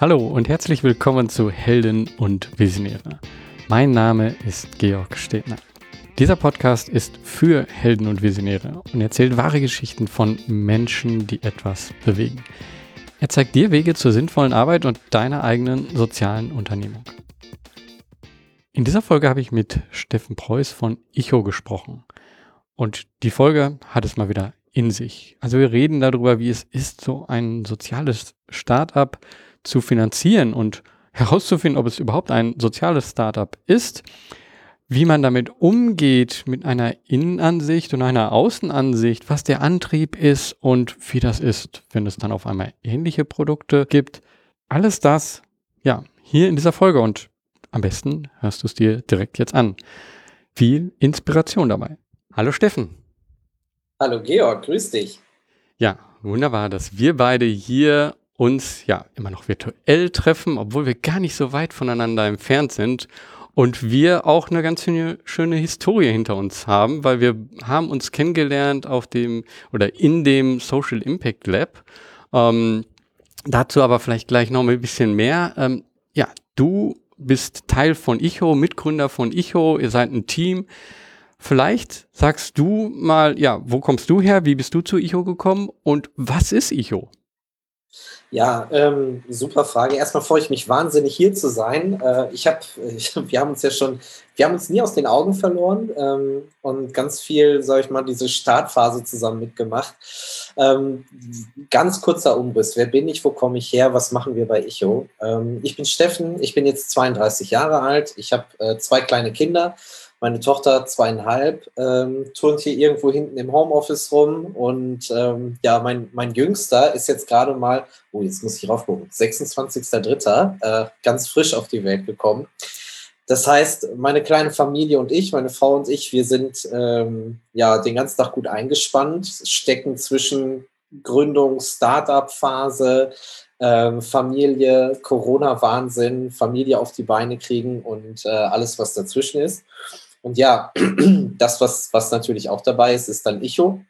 Hallo und herzlich willkommen zu Helden und Visionäre. Mein Name ist Georg Stedner. Dieser Podcast ist für Helden und Visionäre und erzählt wahre Geschichten von Menschen, die etwas bewegen. Er zeigt dir Wege zur sinnvollen Arbeit und deiner eigenen sozialen Unternehmung. In dieser Folge habe ich mit Steffen Preuß von Icho gesprochen. Und die Folge hat es mal wieder in sich. Also wir reden darüber, wie es ist, so ein soziales Startup zu finanzieren und herauszufinden, ob es überhaupt ein soziales Startup ist, wie man damit umgeht mit einer Innenansicht und einer Außenansicht, was der Antrieb ist und wie das ist, wenn es dann auf einmal ähnliche Produkte gibt. Alles das, ja, hier in dieser Folge und am besten hörst du es dir direkt jetzt an. Viel Inspiration dabei. Hallo Steffen. Hallo Georg, grüß dich. Ja, wunderbar, dass wir beide hier uns ja immer noch virtuell treffen, obwohl wir gar nicht so weit voneinander entfernt sind und wir auch eine ganz schöne, Historie hinter uns haben, weil wir haben uns kennengelernt auf dem oder in dem Social Impact Lab. Ähm, dazu aber vielleicht gleich noch ein bisschen mehr. Ähm, ja, du bist Teil von Icho, Mitgründer von Icho, ihr seid ein Team. Vielleicht sagst du mal, ja, wo kommst du her? Wie bist du zu Icho gekommen? Und was ist Icho? Ja, ähm, super Frage. Erstmal freue ich mich wahnsinnig hier zu sein. Äh, ich habe, wir haben uns ja schon, wir haben uns nie aus den Augen verloren ähm, und ganz viel, sage ich mal, diese Startphase zusammen mitgemacht. Ähm, ganz kurzer Umriss. Wer bin ich? Wo komme ich her? Was machen wir bei Icho? Ähm, ich bin Steffen. Ich bin jetzt 32 Jahre alt. Ich habe äh, zwei kleine Kinder. Meine Tochter zweieinhalb ähm, turnt hier irgendwo hinten im Homeoffice rum und ähm, ja, mein, mein Jüngster ist jetzt gerade mal, oh, jetzt muss ich raufgucken, 26.03., äh, ganz frisch auf die Welt gekommen. Das heißt, meine kleine Familie und ich, meine Frau und ich, wir sind ähm, ja den ganzen Tag gut eingespannt, stecken zwischen Gründung, Startup-Phase, ähm, Familie, Corona-Wahnsinn, Familie auf die Beine kriegen und äh, alles, was dazwischen ist. Und ja, das, was, was natürlich auch dabei ist, ist dann Icho.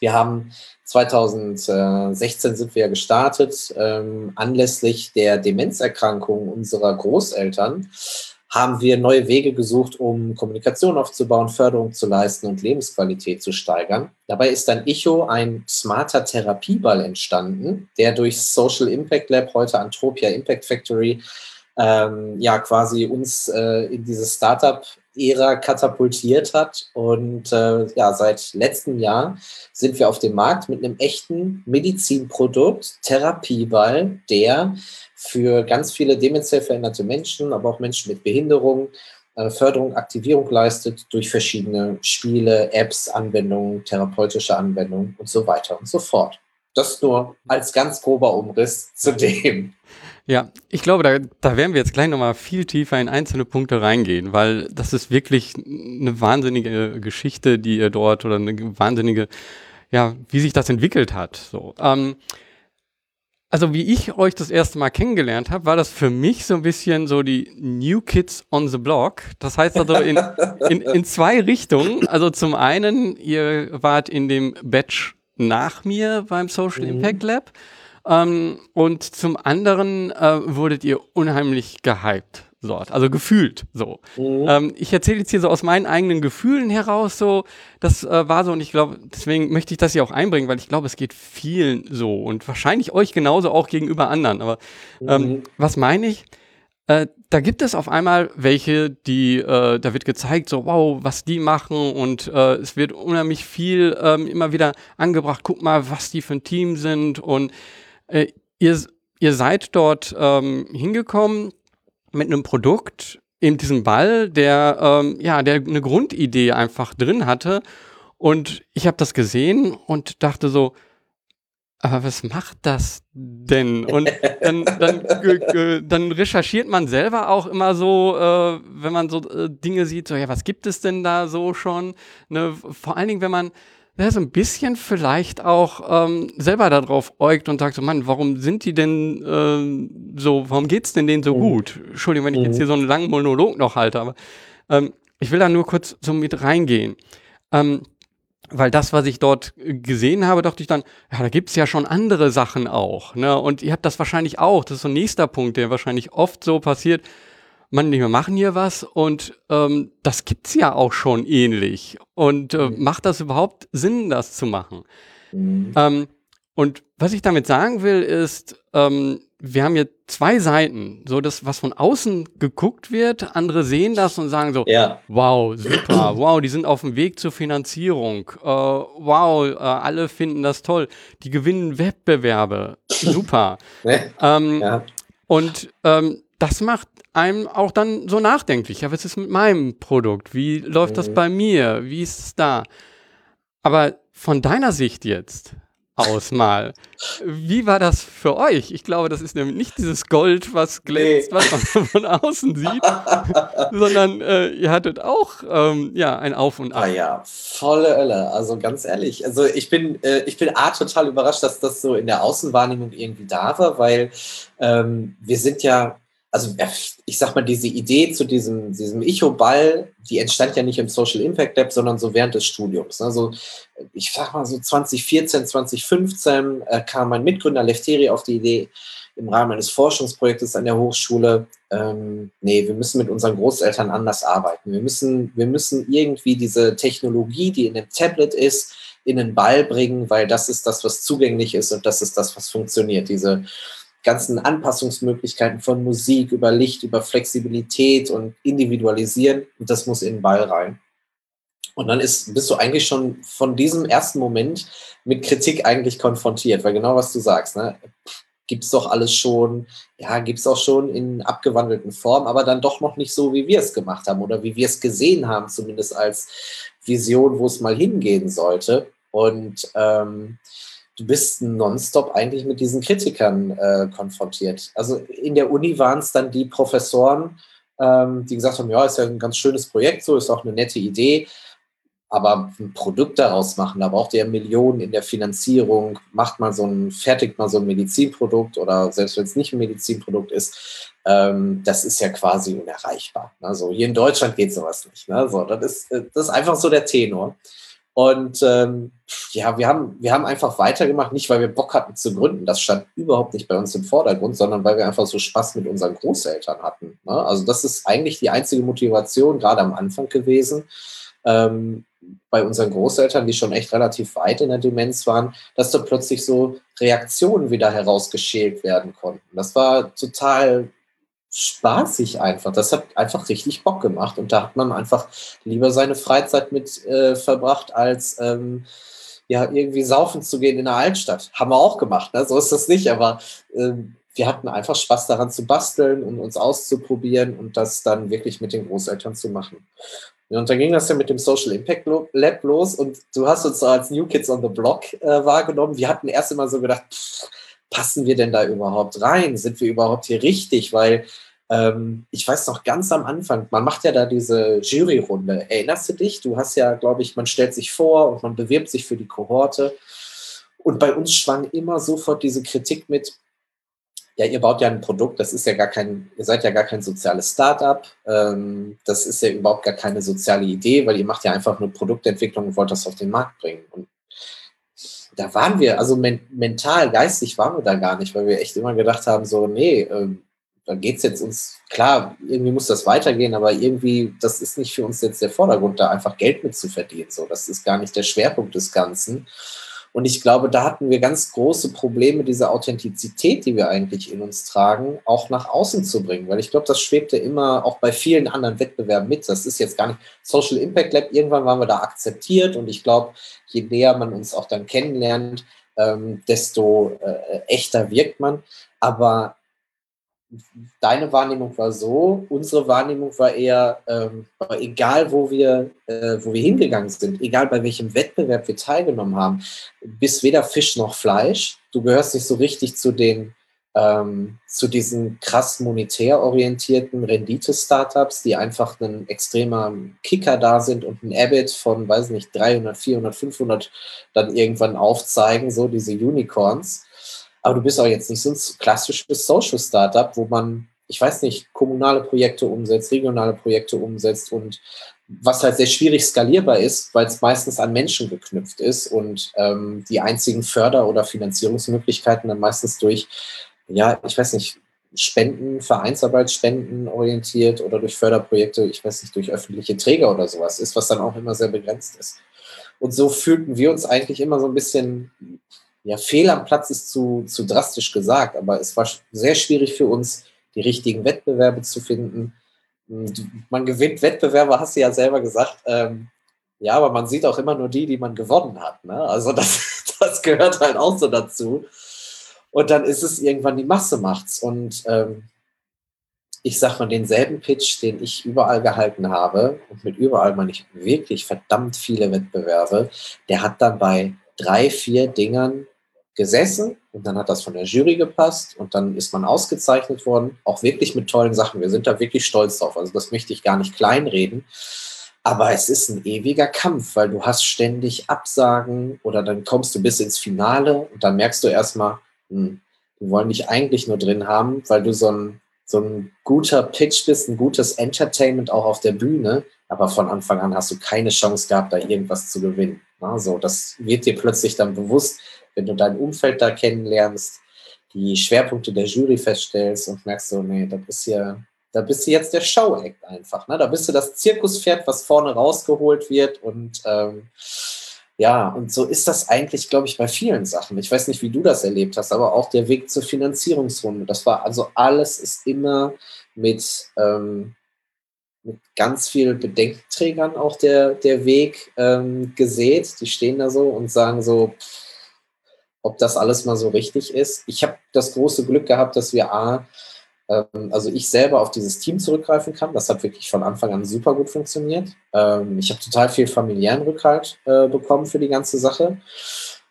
Wir haben 2016 sind wir gestartet, ähm, anlässlich der Demenzerkrankung unserer Großeltern haben wir neue Wege gesucht, um Kommunikation aufzubauen, Förderung zu leisten und Lebensqualität zu steigern. Dabei ist dann Icho ein smarter Therapieball entstanden, der durch Social Impact Lab, heute Antropia Impact Factory, ähm, ja quasi uns äh, in dieses Startup Ära katapultiert hat. Und äh, ja, seit letztem Jahr sind wir auf dem Markt mit einem echten Medizinprodukt, Therapieball, der für ganz viele demenziell veränderte Menschen, aber auch Menschen mit Behinderung, äh, Förderung, Aktivierung leistet durch verschiedene Spiele, Apps, Anwendungen, therapeutische Anwendungen und so weiter und so fort. Das nur als ganz grober Umriss zu dem. Ja, ich glaube, da, da werden wir jetzt gleich nochmal viel tiefer in einzelne Punkte reingehen, weil das ist wirklich eine wahnsinnige Geschichte, die ihr dort oder eine wahnsinnige, ja, wie sich das entwickelt hat. So. Ähm, also wie ich euch das erste Mal kennengelernt habe, war das für mich so ein bisschen so die New Kids on the Block. Das heißt also in, in, in zwei Richtungen. Also zum einen, ihr wart in dem Batch nach mir beim Social mhm. Impact Lab. Ähm, und zum anderen äh, wurdet ihr unheimlich gehypt dort, also gefühlt so. Mhm. Ähm, ich erzähle jetzt hier so aus meinen eigenen Gefühlen heraus so, das äh, war so und ich glaube, deswegen möchte ich das hier auch einbringen, weil ich glaube, es geht vielen so und wahrscheinlich euch genauso auch gegenüber anderen. Aber ähm, mhm. was meine ich? Äh, da gibt es auf einmal welche, die, äh, da wird gezeigt, so wow, was die machen und äh, es wird unheimlich viel ähm, immer wieder angebracht, guck mal, was die für ein Team sind und äh, ihr, ihr seid dort ähm, hingekommen mit einem Produkt, in diesem Ball, der ähm, ja, der eine Grundidee einfach drin hatte. Und ich habe das gesehen und dachte so, aber was macht das denn? Und dann, dann, dann recherchiert man selber auch immer so, äh, wenn man so äh, Dinge sieht, so ja, was gibt es denn da so schon? Ne? Vor allen Dingen, wenn man der so ein bisschen vielleicht auch ähm, selber darauf äugt und sagt so, Mann, warum sind die denn äh, so, warum geht's denn denen so mhm. gut? Entschuldigung, wenn ich jetzt mhm. hier so einen langen Monolog noch halte, aber ähm, ich will da nur kurz so mit reingehen. Ähm, weil das, was ich dort gesehen habe, dachte ich dann, ja, da gibt's ja schon andere Sachen auch. Ne? Und ihr habt das wahrscheinlich auch. Das ist so ein nächster Punkt, der wahrscheinlich oft so passiert. Man, wir machen hier was und ähm, das gibt's ja auch schon ähnlich. Und äh, mhm. macht das überhaupt Sinn, das zu machen? Mhm. Ähm, und was ich damit sagen will, ist, ähm, wir haben hier zwei Seiten. So das, was von außen geguckt wird, andere sehen das und sagen so, ja. wow, super, wow, die sind auf dem Weg zur Finanzierung. Uh, wow, uh, alle finden das toll. Die gewinnen Wettbewerbe. Super. ähm, ja. Und ähm, das macht einem auch dann so nachdenklich. Ja, was ist mit meinem Produkt? Wie läuft mhm. das bei mir? Wie ist es da? Aber von deiner Sicht jetzt, aus mal. Wie war das für euch? Ich glaube, das ist nämlich nicht dieses Gold, was glänzt, nee. was man von außen sieht, sondern äh, ihr hattet auch ähm, ja, ein Auf und Ab. Ah ja, volle Ölle. Also ganz ehrlich. Also ich bin, äh, ich bin A, total überrascht, dass das so in der Außenwahrnehmung irgendwie da war, weil ähm, wir sind ja also ich sag mal, diese Idee zu diesem, diesem Icho-Ball, die entstand ja nicht im Social Impact Lab, sondern so während des Studiums. Also ich sag mal so 2014, 2015 äh, kam mein Mitgründer Lefteri auf die Idee, im Rahmen eines Forschungsprojektes an der Hochschule, ähm, nee, wir müssen mit unseren Großeltern anders arbeiten. Wir müssen, wir müssen irgendwie diese Technologie, die in dem Tablet ist, in den Ball bringen, weil das ist das, was zugänglich ist und das ist das, was funktioniert. Diese ganzen Anpassungsmöglichkeiten von Musik über Licht, über Flexibilität und Individualisieren. Und das muss in den Ball rein. Und dann ist, bist du eigentlich schon von diesem ersten Moment mit Kritik eigentlich konfrontiert, weil genau was du sagst, ne? gibt es doch alles schon, ja, gibt es auch schon in abgewandelten Form, aber dann doch noch nicht so, wie wir es gemacht haben oder wie wir es gesehen haben, zumindest als Vision, wo es mal hingehen sollte. Und ähm, du bist nonstop eigentlich mit diesen Kritikern äh, konfrontiert. Also in der Uni waren es dann die Professoren, ähm, die gesagt haben, ja, ist ja ein ganz schönes Projekt, so ist auch eine nette Idee, aber ein Produkt daraus machen, da braucht ihr Millionen in der Finanzierung, macht mal so ein, fertigt mal so ein Medizinprodukt oder selbst wenn es nicht ein Medizinprodukt ist, ähm, das ist ja quasi unerreichbar. Also hier in Deutschland geht sowas nicht. Ne? So, das, ist, äh, das ist einfach so der Tenor. Und ähm, ja, wir haben, wir haben einfach weitergemacht, nicht weil wir Bock hatten zu gründen, das stand überhaupt nicht bei uns im Vordergrund, sondern weil wir einfach so Spaß mit unseren Großeltern hatten. Ne? Also das ist eigentlich die einzige Motivation, gerade am Anfang gewesen, ähm, bei unseren Großeltern, die schon echt relativ weit in der Demenz waren, dass da plötzlich so Reaktionen wieder herausgeschält werden konnten. Das war total spaßig einfach. Das hat einfach richtig Bock gemacht und da hat man einfach lieber seine Freizeit mit äh, verbracht, als ähm, ja irgendwie saufen zu gehen in der Altstadt. Haben wir auch gemacht, ne? so ist das nicht, aber ähm, wir hatten einfach Spaß daran zu basteln und uns auszuprobieren und das dann wirklich mit den Großeltern zu machen. Und dann ging das ja mit dem Social Impact Lab los und du hast uns so als New Kids on the Block äh, wahrgenommen. Wir hatten erst immer so gedacht, pff, passen wir denn da überhaupt rein? Sind wir überhaupt hier richtig? Weil ähm, ich weiß noch ganz am Anfang, man macht ja da diese Juryrunde. Erinnerst du dich? Du hast ja, glaube ich, man stellt sich vor und man bewirbt sich für die Kohorte. Und bei uns schwang immer sofort diese Kritik mit, ja, ihr baut ja ein Produkt, das ist ja gar kein, ihr seid ja gar kein soziales Startup, ähm, das ist ja überhaupt gar keine soziale Idee, weil ihr macht ja einfach nur Produktentwicklung und wollt das auf den Markt bringen. Und da waren wir, also men mental, geistig waren wir da gar nicht, weil wir echt immer gedacht haben, so, nee, ähm, da geht es jetzt uns, klar, irgendwie muss das weitergehen, aber irgendwie, das ist nicht für uns jetzt der Vordergrund, da einfach Geld mit zu verdienen. So, das ist gar nicht der Schwerpunkt des Ganzen. Und ich glaube, da hatten wir ganz große Probleme, diese Authentizität, die wir eigentlich in uns tragen, auch nach außen zu bringen. Weil ich glaube, das schwebte immer auch bei vielen anderen Wettbewerben mit. Das ist jetzt gar nicht Social Impact Lab. Irgendwann waren wir da akzeptiert. Und ich glaube, je näher man uns auch dann kennenlernt, ähm, desto äh, echter wirkt man. Aber deine Wahrnehmung war so, unsere Wahrnehmung war eher, ähm, egal wo wir, äh, wo wir hingegangen sind, egal bei welchem Wettbewerb wir teilgenommen haben, bist weder Fisch noch Fleisch. Du gehörst nicht so richtig zu den ähm, zu diesen krass monetär orientierten Rendite-Startups, die einfach ein extremer Kicker da sind und ein EBIT von, weiß nicht, 300, 400, 500 dann irgendwann aufzeigen, so diese Unicorns aber du bist auch jetzt nicht so ein klassisches Social Startup, wo man, ich weiß nicht, kommunale Projekte umsetzt, regionale Projekte umsetzt und was halt sehr schwierig skalierbar ist, weil es meistens an Menschen geknüpft ist und ähm, die einzigen Förder- oder Finanzierungsmöglichkeiten dann meistens durch, ja, ich weiß nicht, Spenden, Vereinsarbeitsspenden orientiert oder durch Förderprojekte, ich weiß nicht, durch öffentliche Träger oder sowas ist, was dann auch immer sehr begrenzt ist. Und so fühlten wir uns eigentlich immer so ein bisschen, ja, fehl am Platz ist zu, zu drastisch gesagt, aber es war sehr schwierig für uns, die richtigen Wettbewerbe zu finden. Man gewinnt Wettbewerbe, hast du ja selber gesagt. Ähm, ja, aber man sieht auch immer nur die, die man gewonnen hat. Ne? Also das, das gehört halt auch so dazu. Und dann ist es irgendwann die Masse macht's. Und ähm, ich sag mal, denselben Pitch, den ich überall gehalten habe, und mit überall meine ich wirklich verdammt viele Wettbewerbe, der hat dann bei drei, vier Dingern gesessen und dann hat das von der Jury gepasst und dann ist man ausgezeichnet worden, auch wirklich mit tollen Sachen. Wir sind da wirklich stolz drauf. Also das möchte ich gar nicht kleinreden. Aber es ist ein ewiger Kampf, weil du hast ständig Absagen oder dann kommst du bis ins Finale und dann merkst du erstmal, hm, die wollen dich eigentlich nur drin haben, weil du so ein, so ein guter Pitch bist, ein gutes Entertainment auch auf der Bühne, aber von Anfang an hast du keine Chance gehabt, da irgendwas zu gewinnen. Also das wird dir plötzlich dann bewusst, wenn du dein Umfeld da kennenlernst, die Schwerpunkte der Jury feststellst und merkst so, nee, das ist ja, da bist du jetzt der Show-Act einfach. Ne? Da bist du das Zirkuspferd, was vorne rausgeholt wird und ähm, ja, und so ist das eigentlich, glaube ich, bei vielen Sachen. Ich weiß nicht, wie du das erlebt hast, aber auch der Weg zur Finanzierungsrunde. Das war also alles ist immer mit, ähm, mit ganz vielen Bedenkenträgern auch der, der Weg ähm, gesät. Die stehen da so und sagen so, ob das alles mal so richtig ist. Ich habe das große Glück gehabt, dass wir A, ähm, also ich selber auf dieses Team zurückgreifen kann. Das hat wirklich von Anfang an super gut funktioniert. Ähm, ich habe total viel familiären Rückhalt äh, bekommen für die ganze Sache,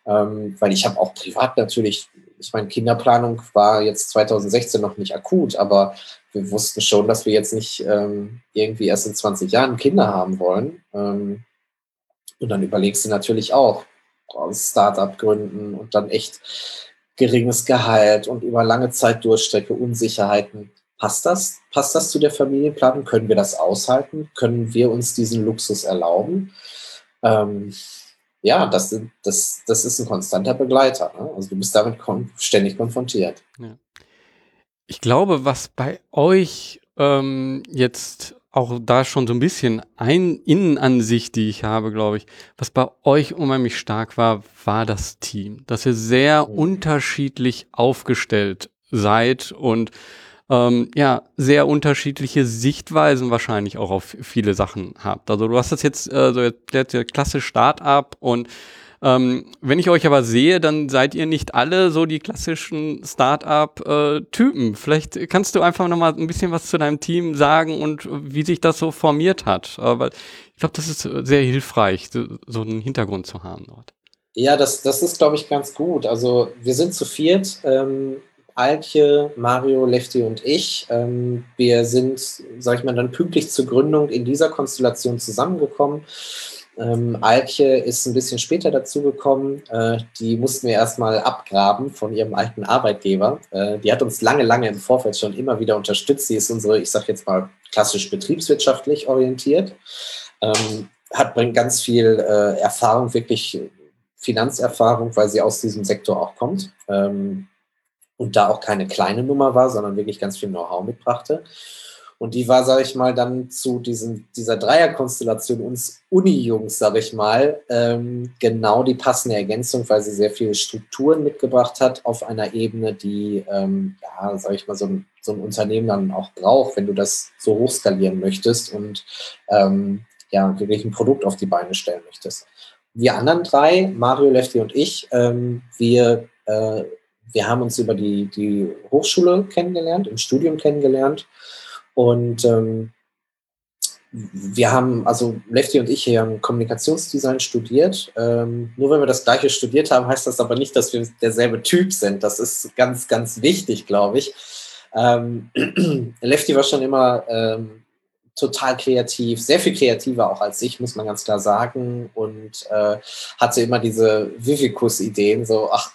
ähm, weil ich habe auch privat natürlich, ich meine, Kinderplanung war jetzt 2016 noch nicht akut, aber wir wussten schon, dass wir jetzt nicht irgendwie erst in 20 Jahren Kinder haben wollen. und dann überlegst du natürlich auch, Startup gründen und dann echt geringes Gehalt und über lange Zeit Durchstrecke, Unsicherheiten. Passt das? Passt das zu der Familienplanung? Können wir das aushalten? Können wir uns diesen Luxus erlauben? Ähm, ja, das, das, das ist ein konstanter Begleiter. Ne? Also du bist damit kon ständig konfrontiert. Ja. Ich glaube, was bei euch ähm, jetzt auch da schon so ein bisschen ein Innenansicht, die ich habe, glaube ich. Was bei euch unheimlich stark war, war das Team, dass ihr sehr mhm. unterschiedlich aufgestellt seid und ähm, ja, sehr unterschiedliche Sichtweisen wahrscheinlich auch auf viele Sachen habt. Also du hast das jetzt äh, so jetzt der klasse Start-up und ähm, wenn ich euch aber sehe, dann seid ihr nicht alle so die klassischen Start-up-Typen. Äh, Vielleicht kannst du einfach noch mal ein bisschen was zu deinem Team sagen und wie sich das so formiert hat. Aber ich glaube, das ist sehr hilfreich, so, so einen Hintergrund zu haben dort. Ja, das, das ist, glaube ich, ganz gut. Also wir sind zu viert. Ähm, Alke, Mario, Lefty und ich. Ähm, wir sind, sag ich mal, dann pünktlich zur Gründung in dieser Konstellation zusammengekommen. Ähm, Alke ist ein bisschen später dazugekommen. Äh, die mussten wir erstmal abgraben von ihrem alten Arbeitgeber. Äh, die hat uns lange, lange im Vorfeld schon immer wieder unterstützt. Sie ist unsere, ich sage jetzt mal, klassisch betriebswirtschaftlich orientiert. Ähm, hat bringt ganz viel äh, Erfahrung, wirklich Finanzerfahrung, weil sie aus diesem Sektor auch kommt. Ähm, und da auch keine kleine Nummer war, sondern wirklich ganz viel Know-how mitbrachte. Und die war, sage ich mal, dann zu diesem, dieser Dreierkonstellation uns Uni-Jungs, sage ich mal, ähm, genau die passende Ergänzung, weil sie sehr viele Strukturen mitgebracht hat auf einer Ebene, die, ähm, ja, sage ich mal, so ein, so ein Unternehmen dann auch braucht, wenn du das so hochskalieren möchtest und ähm, ja, wirklich ein Produkt auf die Beine stellen möchtest. Wir anderen drei, Mario, Lefty und ich, ähm, wir, äh, wir haben uns über die, die Hochschule kennengelernt, im Studium kennengelernt und ähm, wir haben, also Lefty und ich hier haben Kommunikationsdesign studiert. Ähm, nur wenn wir das gleiche studiert haben, heißt das aber nicht, dass wir derselbe Typ sind. Das ist ganz, ganz wichtig, glaube ich. Ähm, Lefty war schon immer ähm, total kreativ, sehr viel kreativer auch als ich, muss man ganz klar sagen. Und äh, hatte immer diese Vivicus-Ideen, so, ach,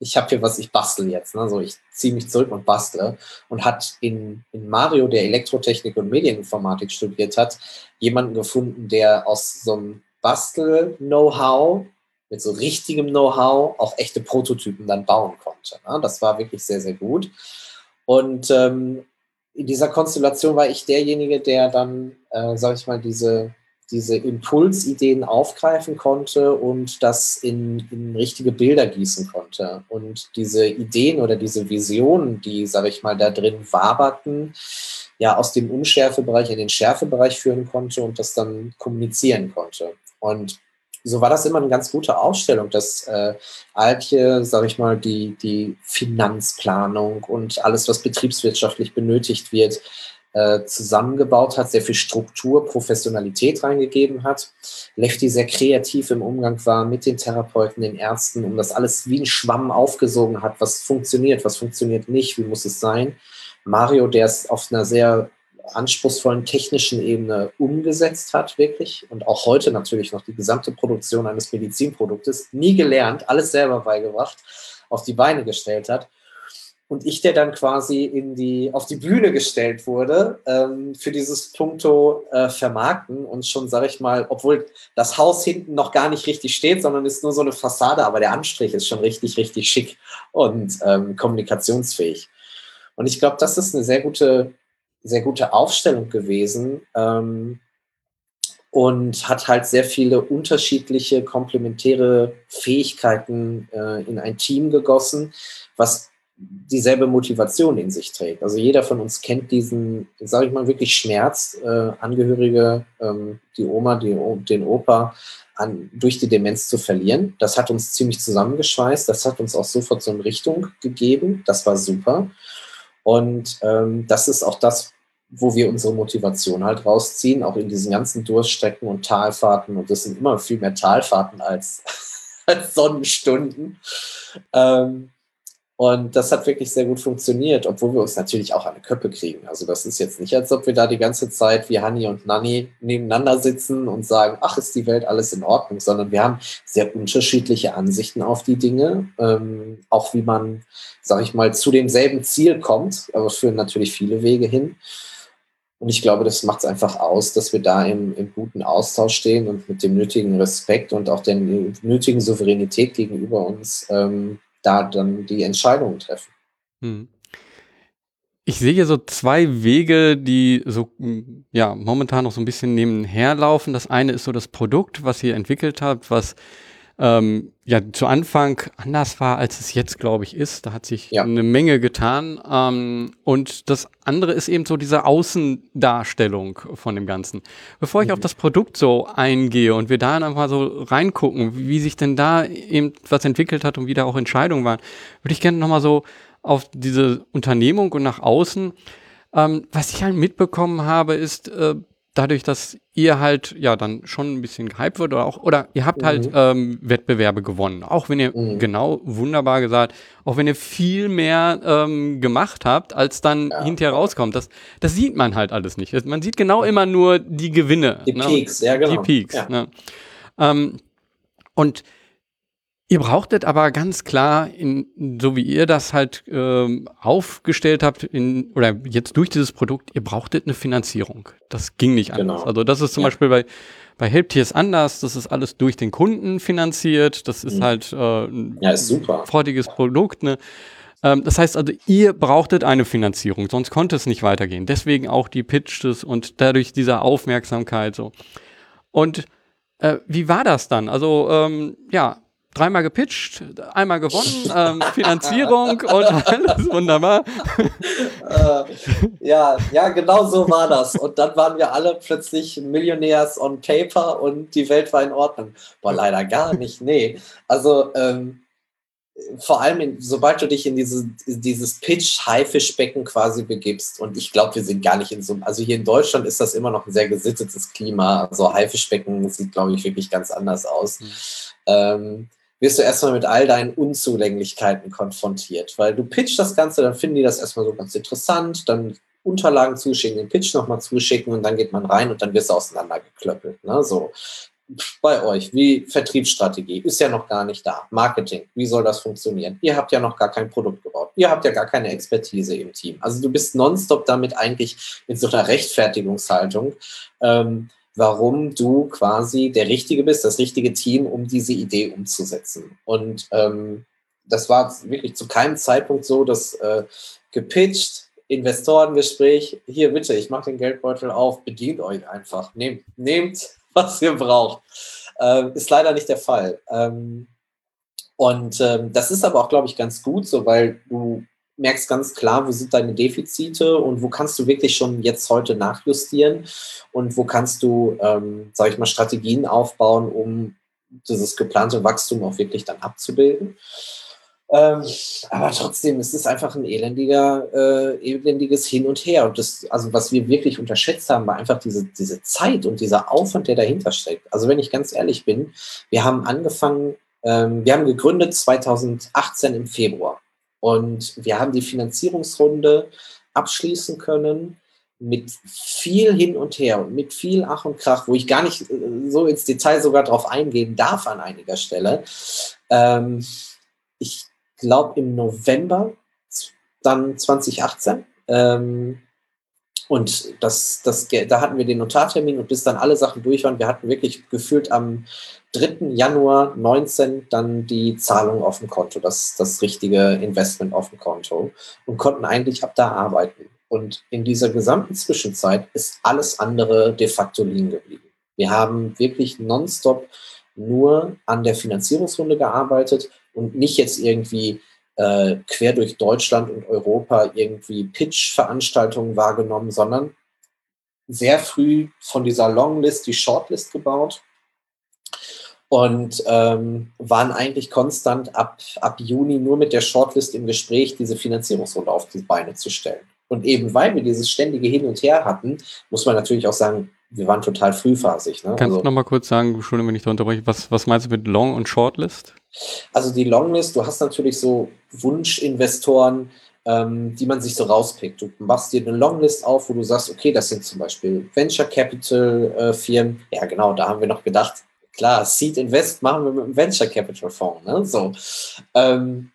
ich habe hier was, ich bastel jetzt. Ne? So, ich ziehe mich zurück und bastle. Und hat in, in Mario, der Elektrotechnik und Medieninformatik studiert hat, jemanden gefunden, der aus so einem Bastel-Know-how, mit so richtigem Know-how, auch echte Prototypen dann bauen konnte. Ne? Das war wirklich sehr, sehr gut. Und ähm, in dieser Konstellation war ich derjenige, der dann, äh, sag ich mal, diese diese Impulsideen aufgreifen konnte und das in, in richtige Bilder gießen konnte. Und diese Ideen oder diese Visionen, die, sage ich mal, da drin waberten, ja, aus dem Unschärfebereich in den Schärfebereich führen konnte und das dann kommunizieren konnte. Und so war das immer eine ganz gute Ausstellung, dass äh, Altje, sage ich mal, die, die Finanzplanung und alles, was betriebswirtschaftlich benötigt wird, äh, zusammengebaut hat, sehr viel Struktur, Professionalität reingegeben hat. Lefty sehr kreativ im Umgang war mit den Therapeuten, den Ärzten, um das alles wie ein Schwamm aufgesogen hat, was funktioniert, was funktioniert nicht, wie muss es sein. Mario, der es auf einer sehr anspruchsvollen technischen Ebene umgesetzt hat, wirklich. Und auch heute natürlich noch die gesamte Produktion eines Medizinproduktes, nie gelernt, alles selber beigebracht, auf die Beine gestellt hat und ich, der dann quasi in die, auf die Bühne gestellt wurde ähm, für dieses Punkto äh, Vermarkten und schon, sage ich mal, obwohl das Haus hinten noch gar nicht richtig steht, sondern ist nur so eine Fassade, aber der Anstrich ist schon richtig, richtig schick und ähm, kommunikationsfähig. Und ich glaube, das ist eine sehr gute, sehr gute Aufstellung gewesen ähm, und hat halt sehr viele unterschiedliche komplementäre Fähigkeiten äh, in ein Team gegossen, was dieselbe Motivation in sich trägt. Also jeder von uns kennt diesen, sage ich mal, wirklich Schmerz, äh, Angehörige, ähm, die Oma, die, den Opa an, durch die Demenz zu verlieren. Das hat uns ziemlich zusammengeschweißt. Das hat uns auch sofort so eine Richtung gegeben. Das war super. Und ähm, das ist auch das, wo wir unsere Motivation halt rausziehen, auch in diesen ganzen Durststrecken und Talfahrten. Und das sind immer viel mehr Talfahrten als, als Sonnenstunden. Ähm, und das hat wirklich sehr gut funktioniert, obwohl wir uns natürlich auch an die Köppe kriegen. Also das ist jetzt nicht, als ob wir da die ganze Zeit wie Hanni und Nanni nebeneinander sitzen und sagen, ach, ist die Welt alles in Ordnung, sondern wir haben sehr unterschiedliche Ansichten auf die Dinge, ähm, auch wie man, sage ich mal, zu demselben Ziel kommt, aber führen natürlich viele Wege hin. Und ich glaube, das macht es einfach aus, dass wir da im, im, guten Austausch stehen und mit dem nötigen Respekt und auch der nötigen Souveränität gegenüber uns ähm, da dann die Entscheidungen treffen. Hm. Ich sehe so zwei Wege, die so hm, ja momentan noch so ein bisschen nebenher laufen. Das eine ist so das Produkt, was ihr entwickelt habt, was ähm, ja zu Anfang anders war, als es jetzt, glaube ich, ist. Da hat sich ja. eine Menge getan. Ähm, und das andere ist eben so diese Außendarstellung von dem Ganzen. Bevor ich mhm. auf das Produkt so eingehe und wir da einfach so reingucken, wie sich denn da eben was entwickelt hat und wie da auch Entscheidungen waren, würde ich gerne nochmal so auf diese Unternehmung und nach außen. Ähm, was ich halt mitbekommen habe, ist, äh, dadurch, dass ihr halt ja dann schon ein bisschen gehypt wird oder auch, oder ihr habt halt, mhm. halt ähm, Wettbewerbe gewonnen. Auch wenn ihr, mhm. genau, wunderbar gesagt, auch wenn ihr viel mehr ähm, gemacht habt, als dann ja. hinterher rauskommt. Das, das sieht man halt alles nicht. Man sieht genau immer nur die Gewinne. Die ne? Peaks, ja genau. Die Peaks. Ja. Ne? Ähm, und Ihr brauchtet aber ganz klar, in, so wie ihr das halt ähm, aufgestellt habt, in, oder jetzt durch dieses Produkt, ihr brauchtet eine Finanzierung. Das ging nicht anders. Genau. Also das ist zum ja. Beispiel bei, bei Helptiers anders, das ist alles durch den Kunden finanziert, das ist mhm. halt äh, ein ja, ist super. freudiges Produkt. Ne? Ähm, das heißt also, ihr brauchtet eine Finanzierung, sonst konnte es nicht weitergehen. Deswegen auch die Pitches und dadurch diese Aufmerksamkeit so. Und äh, wie war das dann? Also ähm, ja, dreimal gepitcht, einmal gewonnen, ähm, Finanzierung und alles wunderbar. Äh, ja, ja, genau so war das. Und dann waren wir alle plötzlich Millionärs on Paper und die Welt war in Ordnung. Boah, leider gar nicht, nee. Also ähm, vor allem, in, sobald du dich in diese, dieses Pitch-Haifischbecken quasi begibst, und ich glaube, wir sind gar nicht in so, also hier in Deutschland ist das immer noch ein sehr gesittetes Klima. Also Haifischbecken sieht, glaube ich, wirklich ganz anders aus. Mhm. Ähm, wirst du erstmal mit all deinen Unzulänglichkeiten konfrontiert. Weil du pitchst das Ganze, dann finden die das erstmal so ganz interessant, dann Unterlagen zuschicken, den Pitch nochmal zuschicken und dann geht man rein und dann wirst du auseinandergeklöppelt. Ne? So. bei euch, wie Vertriebsstrategie, ist ja noch gar nicht da. Marketing, wie soll das funktionieren? Ihr habt ja noch gar kein Produkt gebaut. Ihr habt ja gar keine Expertise im Team. Also du bist nonstop damit eigentlich in so einer Rechtfertigungshaltung, ähm, warum du quasi der Richtige bist, das richtige Team, um diese Idee umzusetzen. Und ähm, das war wirklich zu keinem Zeitpunkt so, dass äh, gepitcht, Investorengespräch, hier bitte, ich mache den Geldbeutel auf, bedient euch einfach, nehmt, nehmt was ihr braucht. Ähm, ist leider nicht der Fall. Ähm, und ähm, das ist aber auch, glaube ich, ganz gut so, weil du merkst ganz klar, wo sind deine Defizite und wo kannst du wirklich schon jetzt heute nachjustieren und wo kannst du, ähm, sage ich mal, Strategien aufbauen, um dieses geplante Wachstum auch wirklich dann abzubilden. Ähm, aber trotzdem, es ist einfach ein elendiger, äh, elendiges Hin und Her. Und das, also was wir wirklich unterschätzt haben, war einfach diese, diese Zeit und dieser Aufwand, der dahinter steckt. Also wenn ich ganz ehrlich bin, wir haben angefangen, ähm, wir haben gegründet 2018 im Februar. Und wir haben die Finanzierungsrunde abschließen können mit viel hin und her und mit viel Ach und Krach, wo ich gar nicht äh, so ins Detail sogar drauf eingehen darf an einiger Stelle. Ähm, ich glaube, im November dann 2018. Ähm, und das, das, da hatten wir den Notartermin und bis dann alle Sachen durch waren, wir hatten wirklich gefühlt am 3. Januar 19 dann die Zahlung auf dem Konto, das, das richtige Investment auf dem Konto und konnten eigentlich ab da arbeiten. Und in dieser gesamten Zwischenzeit ist alles andere de facto liegen geblieben. Wir haben wirklich nonstop nur an der Finanzierungsrunde gearbeitet und nicht jetzt irgendwie äh, quer durch Deutschland und Europa irgendwie Pitch-Veranstaltungen wahrgenommen, sondern sehr früh von dieser Longlist die Shortlist gebaut und ähm, waren eigentlich konstant ab, ab Juni nur mit der Shortlist im Gespräch, diese Finanzierungsrunde auf die Beine zu stellen. Und eben weil wir dieses ständige Hin und Her hatten, muss man natürlich auch sagen, wir waren total frühphasig. Ne? Kannst also, du nochmal kurz sagen, Entschuldigung, wenn ich da unterbreche, was, was meinst du mit Long- und Shortlist? Also die Longlist, du hast natürlich so Wunschinvestoren, ähm, die man sich so rauspickt. Du machst dir eine Longlist auf, wo du sagst, okay, das sind zum Beispiel Venture Capital äh, Firmen. Ja, genau, da haben wir noch gedacht, klar, Seed Invest machen wir mit einem Venture Capital Fonds. Ne? So. Ähm,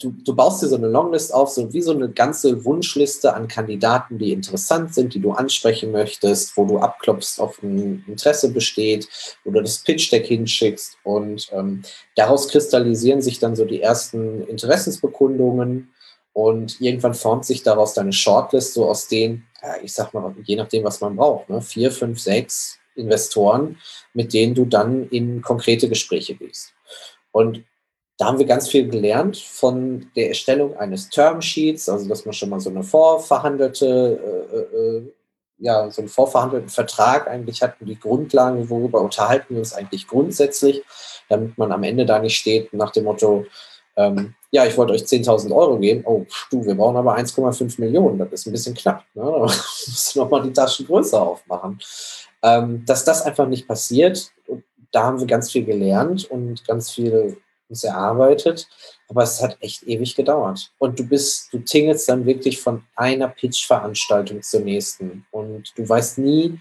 du, du baust dir so eine Longlist auf, so wie so eine ganze Wunschliste an Kandidaten, die interessant sind, die du ansprechen möchtest, wo du abklopfst, ob ein Interesse besteht, wo du das Pitch-Deck hinschickst und ähm, daraus kristallisieren sich dann so die ersten Interessensbekundungen und irgendwann formt sich daraus deine Shortlist so aus den, ja, ich sag mal, je nachdem, was man braucht, ne? vier, fünf, sechs Investoren, mit denen du dann in konkrete Gespräche gehst. Und da haben wir ganz viel gelernt von der Erstellung eines Termsheets, also dass man schon mal so eine vorverhandelte, äh, äh, ja, so einen vorverhandelten Vertrag eigentlich hat und die Grundlagen, worüber unterhalten wir uns eigentlich grundsätzlich, damit man am Ende da nicht steht nach dem Motto, ähm, ja, ich wollte euch 10.000 Euro geben, oh, du, wir brauchen aber 1,5 Millionen, das ist ein bisschen knapp, ne? da musst du nochmal die Taschen größer aufmachen. Ähm, dass das einfach nicht passiert, da haben wir ganz viel gelernt und ganz viel uns erarbeitet, aber es hat echt ewig gedauert. Und du bist, du tingelst dann wirklich von einer Pitch-Veranstaltung zur nächsten und du weißt nie,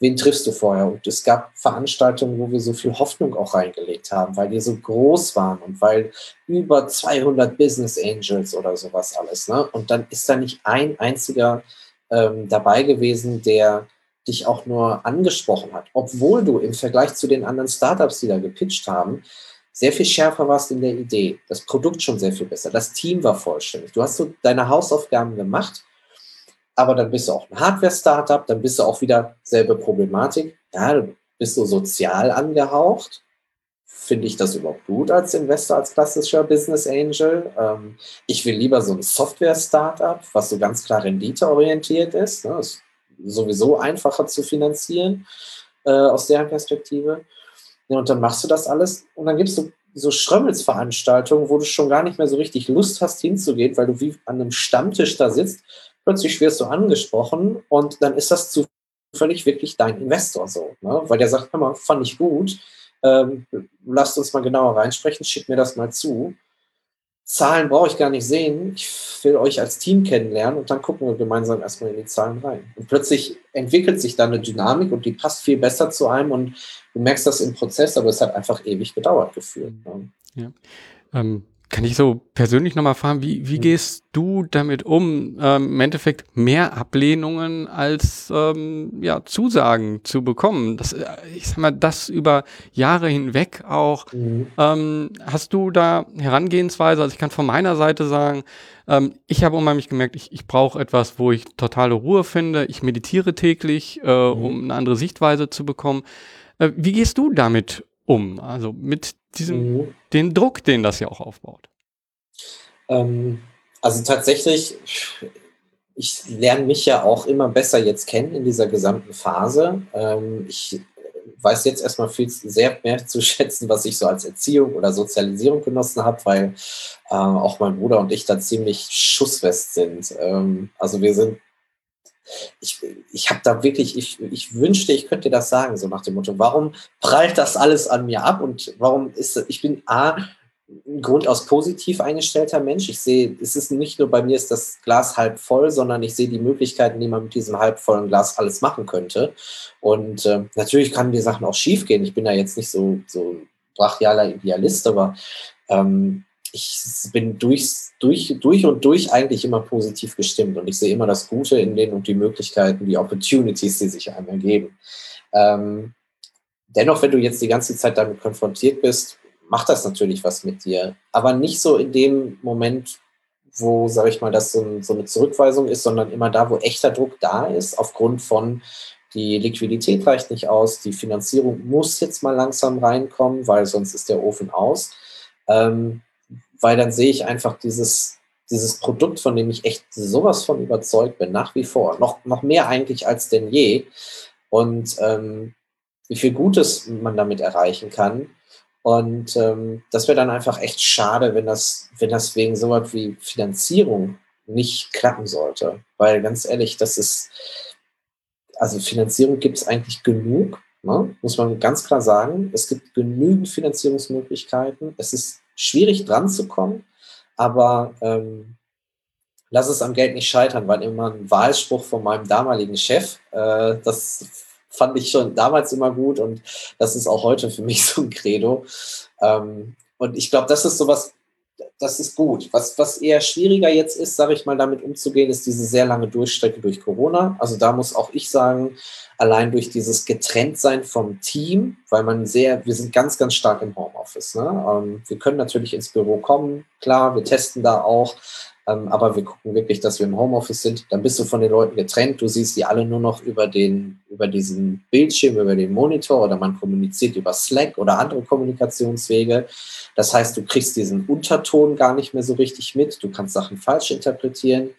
wen triffst du vorher. Und es gab Veranstaltungen, wo wir so viel Hoffnung auch reingelegt haben, weil die so groß waren und weil über 200 Business Angels oder sowas alles. Ne? Und dann ist da nicht ein einziger ähm, dabei gewesen, der dich auch nur angesprochen hat, obwohl du im Vergleich zu den anderen Startups, die da gepitcht haben, sehr viel schärfer warst in der Idee, das Produkt schon sehr viel besser, das Team war vollständig. Du hast so deine Hausaufgaben gemacht, aber dann bist du auch ein Hardware-Startup, dann bist du auch wieder selbe Problematik. Ja, du bist du sozial angehaucht. Finde ich das überhaupt gut als Investor, als klassischer Business Angel? Ähm, ich will lieber so ein Software-Startup, was so ganz klar renditeorientiert ist. Ne? Ist sowieso einfacher zu finanzieren äh, aus deren Perspektive. Und dann machst du das alles und dann gibst du so Schrömmelsveranstaltungen, wo du schon gar nicht mehr so richtig Lust hast hinzugehen, weil du wie an einem Stammtisch da sitzt. Plötzlich wirst du angesprochen und dann ist das zufällig wirklich dein Investor so, ne? weil der sagt, hör mal, fand ich gut, ähm, lasst uns mal genauer reinsprechen, schick mir das mal zu. Zahlen brauche ich gar nicht sehen. Ich will euch als Team kennenlernen und dann gucken wir gemeinsam erstmal in die Zahlen rein. Und plötzlich entwickelt sich da eine Dynamik und die passt viel besser zu einem und du merkst das im Prozess, aber es hat einfach ewig gedauert gefühlt. Ja. Ähm, kann ich so persönlich nochmal fragen, wie, wie gehst du damit um, ähm, im Endeffekt mehr Ablehnungen als ähm, ja, Zusagen zu bekommen? Das, äh, ich sag mal, das über Jahre hinweg auch. Mhm. Ähm, hast du da Herangehensweise? Also ich kann von meiner Seite sagen, ähm, ich habe unheimlich gemerkt, ich, ich brauche etwas, wo ich totale Ruhe finde. Ich meditiere täglich, äh, mhm. um eine andere Sichtweise zu bekommen. Äh, wie gehst du damit um? Also mit diesem, mhm. den Druck, den das ja auch aufbaut. Ähm, also tatsächlich, ich lerne mich ja auch immer besser jetzt kennen in dieser gesamten Phase. Ähm, ich weiß jetzt erstmal viel sehr mehr zu schätzen, was ich so als Erziehung oder Sozialisierung genossen habe, weil äh, auch mein Bruder und ich da ziemlich schussfest sind. Ähm, also wir sind ich, ich habe da wirklich, ich, ich wünschte, ich könnte dir das sagen, so nach dem Motto, warum prallt das alles an mir ab und warum ist ich bin A, ein grundaus positiv eingestellter Mensch. Ich sehe, es ist nicht nur bei mir ist das Glas halb voll, sondern ich sehe die Möglichkeiten, die man mit diesem halb vollen Glas alles machen könnte. Und äh, natürlich kann die Sachen auch schief gehen. Ich bin da jetzt nicht so, so brachialer Idealist, aber ähm, ich bin durch, durch, durch und durch eigentlich immer positiv gestimmt und ich sehe immer das Gute in denen und die Möglichkeiten, die Opportunities, die sich einem ergeben. Ähm, dennoch, wenn du jetzt die ganze Zeit damit konfrontiert bist, macht das natürlich was mit dir, aber nicht so in dem Moment, wo, sage ich mal, das so, so, eine Zurückweisung ist, sondern immer da, wo echter Druck da ist, aufgrund von die Liquidität reicht nicht aus, die Finanzierung muss jetzt mal langsam reinkommen, weil sonst ist der Ofen aus. Ähm, weil dann sehe ich einfach dieses, dieses Produkt, von dem ich echt sowas von überzeugt bin, nach wie vor. Noch, noch mehr eigentlich als denn je. Und ähm, wie viel Gutes man damit erreichen kann. Und ähm, das wäre dann einfach echt schade, wenn das, wenn das wegen so was wie Finanzierung nicht klappen sollte. Weil ganz ehrlich, das ist, also Finanzierung gibt es eigentlich genug, ne? muss man ganz klar sagen. Es gibt genügend Finanzierungsmöglichkeiten. Es ist schwierig dran zu kommen, aber ähm, lass es am Geld nicht scheitern, weil immer ein Wahlspruch von meinem damaligen Chef, äh, das fand ich schon damals immer gut und das ist auch heute für mich so ein Credo. Ähm, und ich glaube, das ist sowas, das ist gut. Was, was eher schwieriger jetzt ist, sage ich mal, damit umzugehen, ist diese sehr lange Durchstrecke durch Corona. Also da muss auch ich sagen, allein durch dieses Getrenntsein vom Team, weil man sehr, wir sind ganz, ganz stark im Homeoffice. Ne? Ähm, wir können natürlich ins Büro kommen, klar, wir testen da auch, ähm, aber wir gucken wirklich, dass wir im Homeoffice sind. Dann bist du von den Leuten getrennt, du siehst die alle nur noch über, den, über diesen Bildschirm, über den Monitor oder man kommuniziert über Slack oder andere Kommunikationswege. Das heißt, du kriegst diesen Unterton gar nicht mehr so richtig mit, du kannst Sachen falsch interpretieren.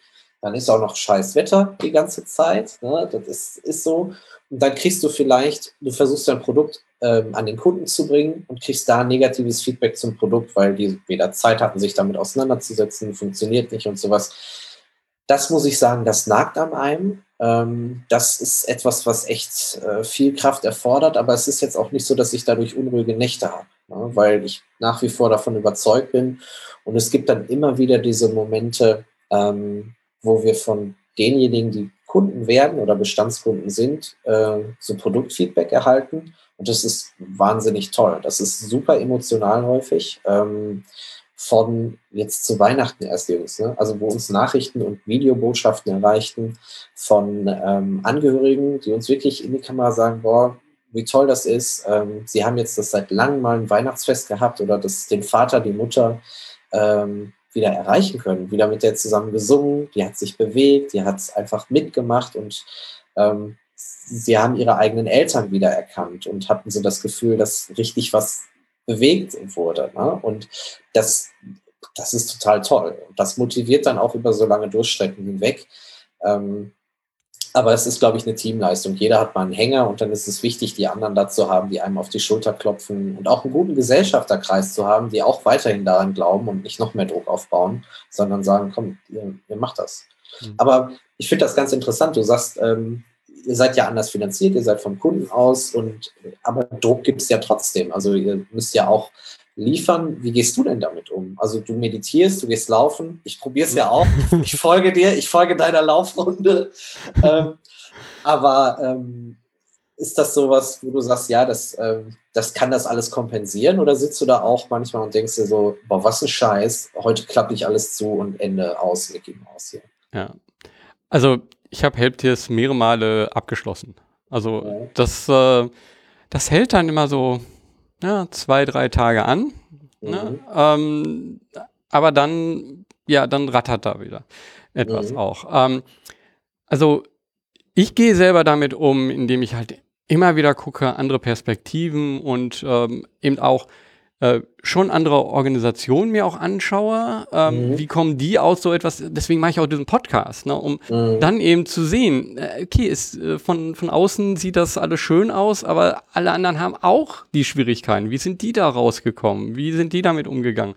Dann ist auch noch scheiß Wetter die ganze Zeit. Ne? Das ist, ist so. Und dann kriegst du vielleicht, du versuchst dein Produkt ähm, an den Kunden zu bringen und kriegst da negatives Feedback zum Produkt, weil die weder Zeit hatten, sich damit auseinanderzusetzen, funktioniert nicht und sowas. Das muss ich sagen, das nagt an einem. Ähm, das ist etwas, was echt äh, viel Kraft erfordert, aber es ist jetzt auch nicht so, dass ich dadurch unruhige Nächte habe, ne? weil ich nach wie vor davon überzeugt bin. Und es gibt dann immer wieder diese Momente, ähm, wo wir von denjenigen, die Kunden werden oder Bestandskunden sind, äh, so Produktfeedback erhalten. Und das ist wahnsinnig toll. Das ist super emotional häufig. Ähm, von jetzt zu Weihnachten erst Jungs, ne? also wo uns Nachrichten und Videobotschaften erreichten von ähm, Angehörigen, die uns wirklich in die Kamera sagen, boah, wie toll das ist. Ähm, sie haben jetzt das seit langem mal ein Weihnachtsfest gehabt oder das den Vater, die Mutter ähm, wieder erreichen können. Wieder mit der zusammen gesungen, die hat sich bewegt, die hat einfach mitgemacht und ähm, sie haben ihre eigenen Eltern wieder erkannt und hatten so das Gefühl, dass richtig was bewegt wurde. Ne? Und das, das ist total toll. Das motiviert dann auch über so lange Durchstrecken hinweg. Ähm, aber es ist, glaube ich, eine Teamleistung. Jeder hat mal einen Hänger und dann ist es wichtig, die anderen dazu haben, die einem auf die Schulter klopfen und auch einen guten Gesellschafterkreis zu haben, die auch weiterhin daran glauben und nicht noch mehr Druck aufbauen, sondern sagen, komm, ihr, ihr macht das. Mhm. Aber ich finde das ganz interessant. Du sagst, ähm, ihr seid ja anders finanziert, ihr seid vom Kunden aus und aber Druck gibt es ja trotzdem. Also ihr müsst ja auch liefern. Wie gehst du denn damit um? Also du meditierst, du gehst laufen. Ich probiere es ja auch. Ich folge dir, ich folge deiner Laufrunde. ähm, aber ähm, ist das sowas, wo du sagst, ja, das, ähm, das kann das alles kompensieren? Oder sitzt du da auch manchmal und denkst dir so, boah, was ein Scheiß, heute klappt nicht alles zu und Ende aus, Mickey Maus hier. Ja. Also ich habe Helptiers mehrere Male abgeschlossen. Also das, äh, das hält dann immer so ja, zwei, drei Tage an. Ne? Mhm. Ne? Ähm, aber dann, ja, dann rattert da wieder etwas mhm. auch. Ähm, also ich gehe selber damit um, indem ich halt immer wieder gucke, andere Perspektiven und ähm, eben auch äh, schon andere Organisationen mir auch anschaue, ähm, mhm. wie kommen die aus so etwas, deswegen mache ich auch diesen Podcast, ne, um mhm. dann eben zu sehen, äh, okay, ist, äh, von, von außen sieht das alles schön aus, aber alle anderen haben auch die Schwierigkeiten. Wie sind die da rausgekommen? Wie sind die damit umgegangen?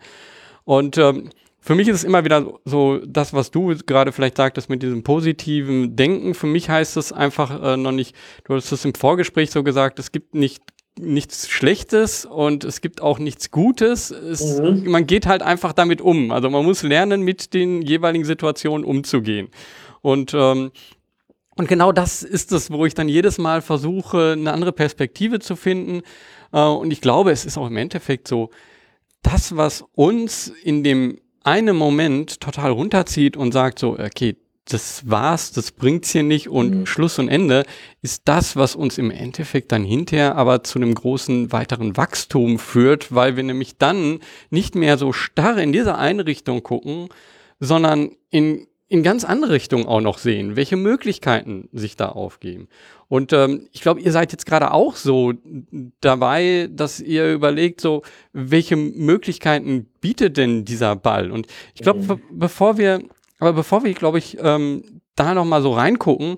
Und ähm, für mich ist es immer wieder so, das, was du gerade vielleicht sagtest mit diesem positiven Denken. Für mich heißt es einfach äh, noch nicht, du hast es im Vorgespräch so gesagt, es gibt nicht nichts Schlechtes und es gibt auch nichts Gutes. Es, mhm. Man geht halt einfach damit um. Also man muss lernen, mit den jeweiligen Situationen umzugehen. Und ähm, und genau das ist es, wo ich dann jedes Mal versuche, eine andere Perspektive zu finden. Äh, und ich glaube, es ist auch im Endeffekt so, das, was uns in dem einen Moment total runterzieht und sagt so, okay, das war's, das bringt's hier nicht und mhm. Schluss und Ende, ist das, was uns im Endeffekt dann hinterher aber zu einem großen weiteren Wachstum führt, weil wir nämlich dann nicht mehr so starr in diese eine Richtung gucken, sondern in, in ganz andere Richtungen auch noch sehen, welche Möglichkeiten sich da aufgeben. Und ähm, ich glaube, ihr seid jetzt gerade auch so dabei, dass ihr überlegt, so, welche Möglichkeiten bietet denn dieser Ball? Und ich glaube, mhm. bevor wir aber bevor wir, glaube ich, ähm, da nochmal so reingucken,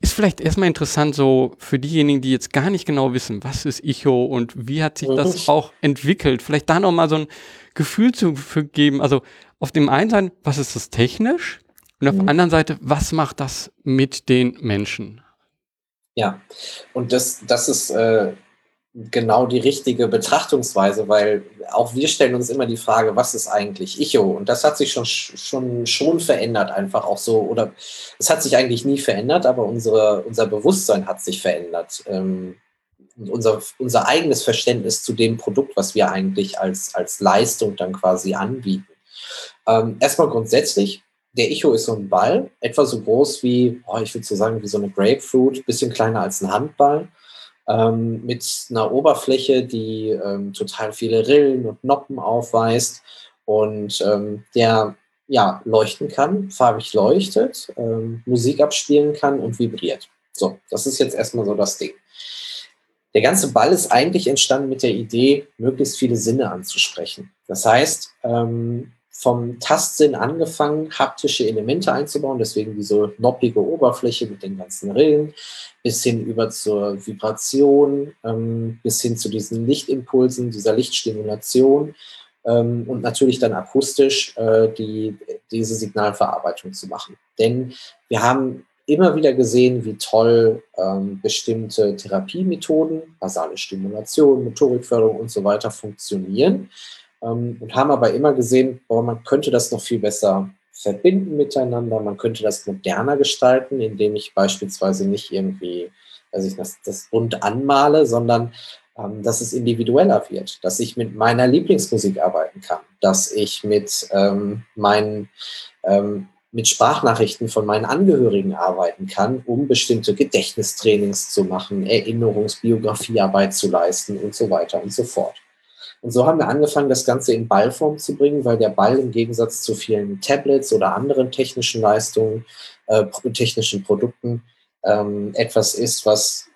ist vielleicht erstmal interessant, so für diejenigen, die jetzt gar nicht genau wissen, was ist Icho und wie hat sich das mhm. auch entwickelt, vielleicht da nochmal so ein Gefühl zu geben. Also auf dem einen Seite, was ist das technisch? Und auf mhm. der anderen Seite, was macht das mit den Menschen? Ja, und das, das ist äh, genau die richtige Betrachtungsweise, weil auch wir stellen uns immer die Frage, was ist eigentlich Icho? Und das hat sich schon, schon, schon verändert, einfach auch so, oder es hat sich eigentlich nie verändert, aber unsere, unser Bewusstsein hat sich verändert. Ähm, unser, unser eigenes Verständnis zu dem Produkt, was wir eigentlich als, als Leistung dann quasi anbieten. Ähm, erstmal grundsätzlich, der Icho ist so ein Ball, etwa so groß wie, oh, ich würde so sagen, wie so eine Grapefruit, bisschen kleiner als ein Handball ähm, mit einer Oberfläche, die ähm, total viele Rillen und Noppen aufweist und ähm, der ja, leuchten kann, farbig leuchtet, ähm, Musik abspielen kann und vibriert. So, das ist jetzt erstmal so das Ding. Der ganze Ball ist eigentlich entstanden mit der Idee, möglichst viele Sinne anzusprechen. Das heißt, ähm, vom Tastsinn angefangen, haptische Elemente einzubauen, deswegen diese noppige Oberfläche mit den ganzen Rillen, bis hin über zur Vibration, ähm, bis hin zu diesen Lichtimpulsen, dieser Lichtstimulation ähm, und natürlich dann akustisch äh, die, diese Signalverarbeitung zu machen. Denn wir haben immer wieder gesehen, wie toll ähm, bestimmte Therapiemethoden, basale Stimulation, Motorikförderung und so weiter funktionieren ähm, und haben aber immer gesehen, oh, man könnte das noch viel besser verbinden miteinander, man könnte das moderner gestalten, indem ich beispielsweise nicht irgendwie, also ich das, das bunt anmale, sondern ähm, dass es individueller wird, dass ich mit meiner Lieblingsmusik arbeiten kann, dass ich mit ähm, meinen ähm, mit Sprachnachrichten von meinen Angehörigen arbeiten kann, um bestimmte Gedächtnistrainings zu machen, Erinnerungsbiografiearbeit zu leisten und so weiter und so fort. Und so haben wir angefangen, das Ganze in Ballform zu bringen, weil der Ball im Gegensatz zu vielen Tablets oder anderen technischen Leistungen, äh, technischen Produkten, ähm, etwas ist, was,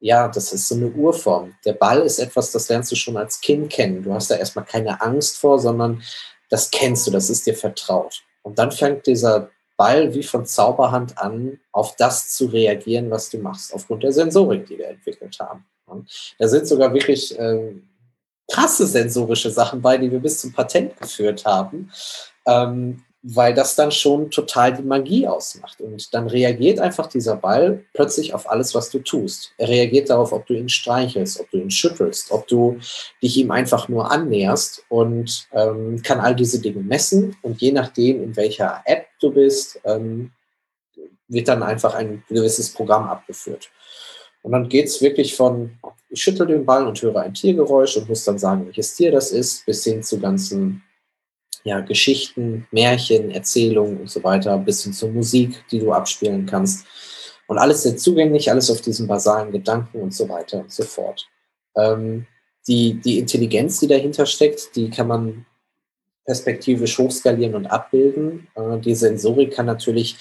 ja, das ist so eine Urform. Der Ball ist etwas, das lernst du schon als Kind kennen. Du hast da erstmal keine Angst vor, sondern das kennst du, das ist dir vertraut. Und dann fängt dieser Ball wie von Zauberhand an, auf das zu reagieren, was du machst, aufgrund der Sensorik, die wir entwickelt haben. da sind sogar wirklich ähm, krasse sensorische Sachen bei, die wir bis zum Patent geführt haben. Ähm, weil das dann schon total die Magie ausmacht. Und dann reagiert einfach dieser Ball plötzlich auf alles, was du tust. Er reagiert darauf, ob du ihn streichelst, ob du ihn schüttelst, ob du dich ihm einfach nur annäherst und ähm, kann all diese Dinge messen. Und je nachdem, in welcher App du bist, ähm, wird dann einfach ein gewisses Programm abgeführt. Und dann geht es wirklich von, ich schüttel den Ball und höre ein Tiergeräusch und muss dann sagen, welches Tier das ist, bis hin zu ganzen ja, Geschichten, Märchen, Erzählungen und so weiter, bis hin zur Musik, die du abspielen kannst. Und alles sehr zugänglich, alles auf diesen basalen Gedanken und so weiter und so fort. Ähm, die, die Intelligenz, die dahinter steckt, die kann man perspektivisch hochskalieren und abbilden. Äh, die Sensorik kann natürlich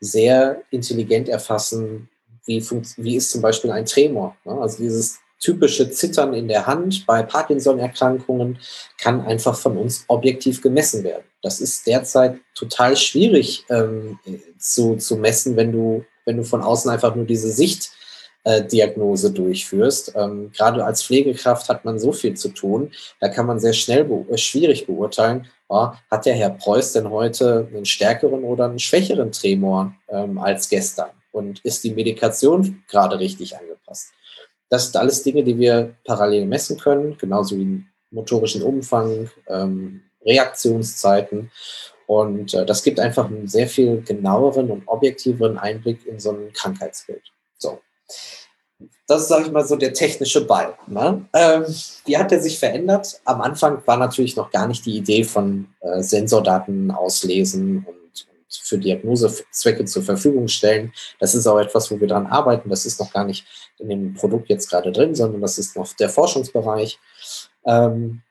sehr intelligent erfassen, wie, wie ist zum Beispiel ein Tremor. Ne? Also dieses typische Zittern in der Hand bei Parkinson-Erkrankungen kann einfach von uns objektiv gemessen werden. Das ist derzeit total schwierig ähm, zu, zu messen, wenn du, wenn du von außen einfach nur diese Sichtdiagnose äh, durchführst. Ähm, gerade als Pflegekraft hat man so viel zu tun, da kann man sehr schnell be äh, schwierig beurteilen, oh, hat der Herr Preuß denn heute einen stärkeren oder einen schwächeren Tremor ähm, als gestern? Und ist die Medikation gerade richtig angepasst? Das sind alles Dinge, die wir parallel messen können, genauso wie motorischen Umfang, ähm, Reaktionszeiten. Und äh, das gibt einfach einen sehr viel genaueren und objektiveren Einblick in so ein Krankheitsbild. So. Das ist, sage ich mal, so der technische Ball. Ne? Ähm, wie hat er sich verändert? Am Anfang war natürlich noch gar nicht die Idee von äh, Sensordaten auslesen und für Diagnosezwecke zur Verfügung stellen. Das ist auch etwas, wo wir dran arbeiten. Das ist noch gar nicht in dem Produkt jetzt gerade drin, sondern das ist noch der Forschungsbereich. Ähm,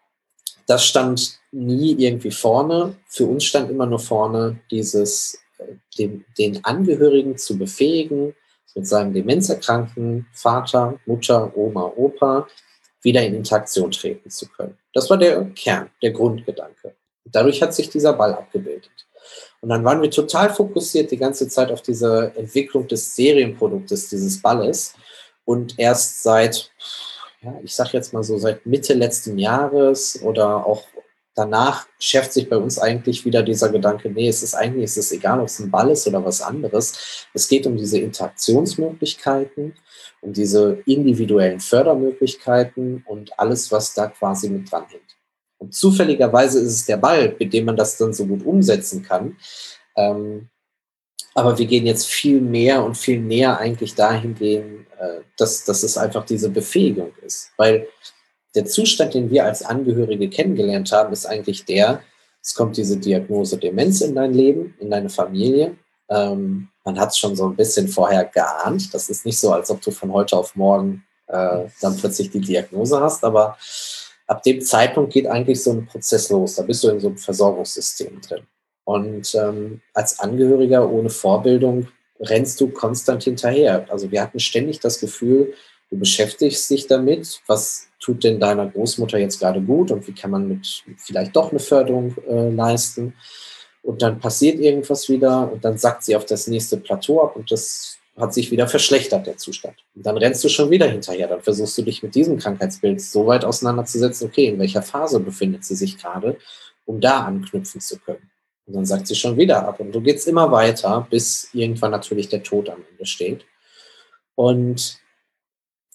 das stand nie irgendwie vorne. Für uns stand immer nur vorne, dieses, äh, den, den Angehörigen zu befähigen, mit seinem demenzerkrankten Vater, Mutter, Oma, Opa wieder in Interaktion treten zu können. Das war der Kern, der Grundgedanke. Dadurch hat sich dieser Ball abgebildet. Und dann waren wir total fokussiert die ganze Zeit auf diese Entwicklung des Serienproduktes, dieses Balles. Und erst seit, ja, ich sag jetzt mal so, seit Mitte letzten Jahres oder auch danach schärft sich bei uns eigentlich wieder dieser Gedanke, nee, es ist eigentlich, es ist egal, ob es ein Ball ist oder was anderes. Es geht um diese Interaktionsmöglichkeiten, um diese individuellen Fördermöglichkeiten und alles, was da quasi mit dran hängt. Und zufälligerweise ist es der Ball, mit dem man das dann so gut umsetzen kann. Ähm, aber wir gehen jetzt viel mehr und viel näher eigentlich dahin gehen, äh, dass, dass es einfach diese Befähigung ist. Weil der Zustand, den wir als Angehörige kennengelernt haben, ist eigentlich der, es kommt diese Diagnose Demenz in dein Leben, in deine Familie. Ähm, man hat es schon so ein bisschen vorher geahnt. Das ist nicht so, als ob du von heute auf morgen äh, dann plötzlich die Diagnose hast, aber ab dem Zeitpunkt geht eigentlich so ein Prozess los. Da bist du in so einem Versorgungssystem drin. Und ähm, als Angehöriger ohne Vorbildung rennst du konstant hinterher. Also wir hatten ständig das Gefühl, du beschäftigst dich damit, was tut denn deiner Großmutter jetzt gerade gut und wie kann man mit vielleicht doch eine Förderung äh, leisten. Und dann passiert irgendwas wieder und dann sackt sie auf das nächste Plateau ab und das hat sich wieder verschlechtert, der Zustand. Und dann rennst du schon wieder hinterher. Dann versuchst du dich mit diesem Krankheitsbild so weit auseinanderzusetzen, okay, in welcher Phase befindet sie sich gerade, um da anknüpfen zu können. Und dann sagt sie schon wieder ab. Und du gehst immer weiter, bis irgendwann natürlich der Tod am Ende steht. Und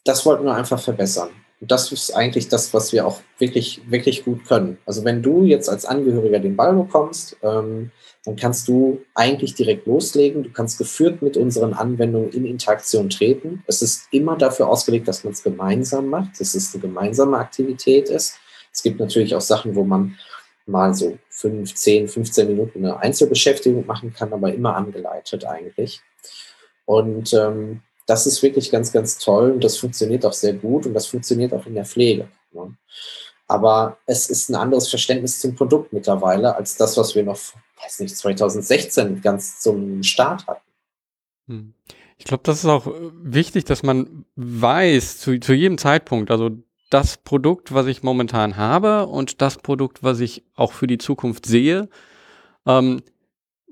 das wollten wir einfach verbessern. Und das ist eigentlich das, was wir auch wirklich, wirklich gut können. Also wenn du jetzt als Angehöriger den Ball bekommst, ähm, dann kannst du eigentlich direkt loslegen. Du kannst geführt mit unseren Anwendungen in Interaktion treten. Es ist immer dafür ausgelegt, dass man es gemeinsam macht, dass es eine gemeinsame Aktivität ist. Es gibt natürlich auch Sachen, wo man mal so 5, 10, 15 Minuten eine Einzelbeschäftigung machen kann, aber immer angeleitet eigentlich. Und ähm, das ist wirklich ganz, ganz toll und das funktioniert auch sehr gut und das funktioniert auch in der Pflege. Ne? Aber es ist ein anderes Verständnis zum Produkt mittlerweile als das, was wir noch, weiß nicht, 2016 ganz zum Start hatten. Hm. Ich glaube, das ist auch äh, wichtig, dass man weiß, zu, zu jedem Zeitpunkt, also das Produkt, was ich momentan habe und das Produkt, was ich auch für die Zukunft sehe, ähm,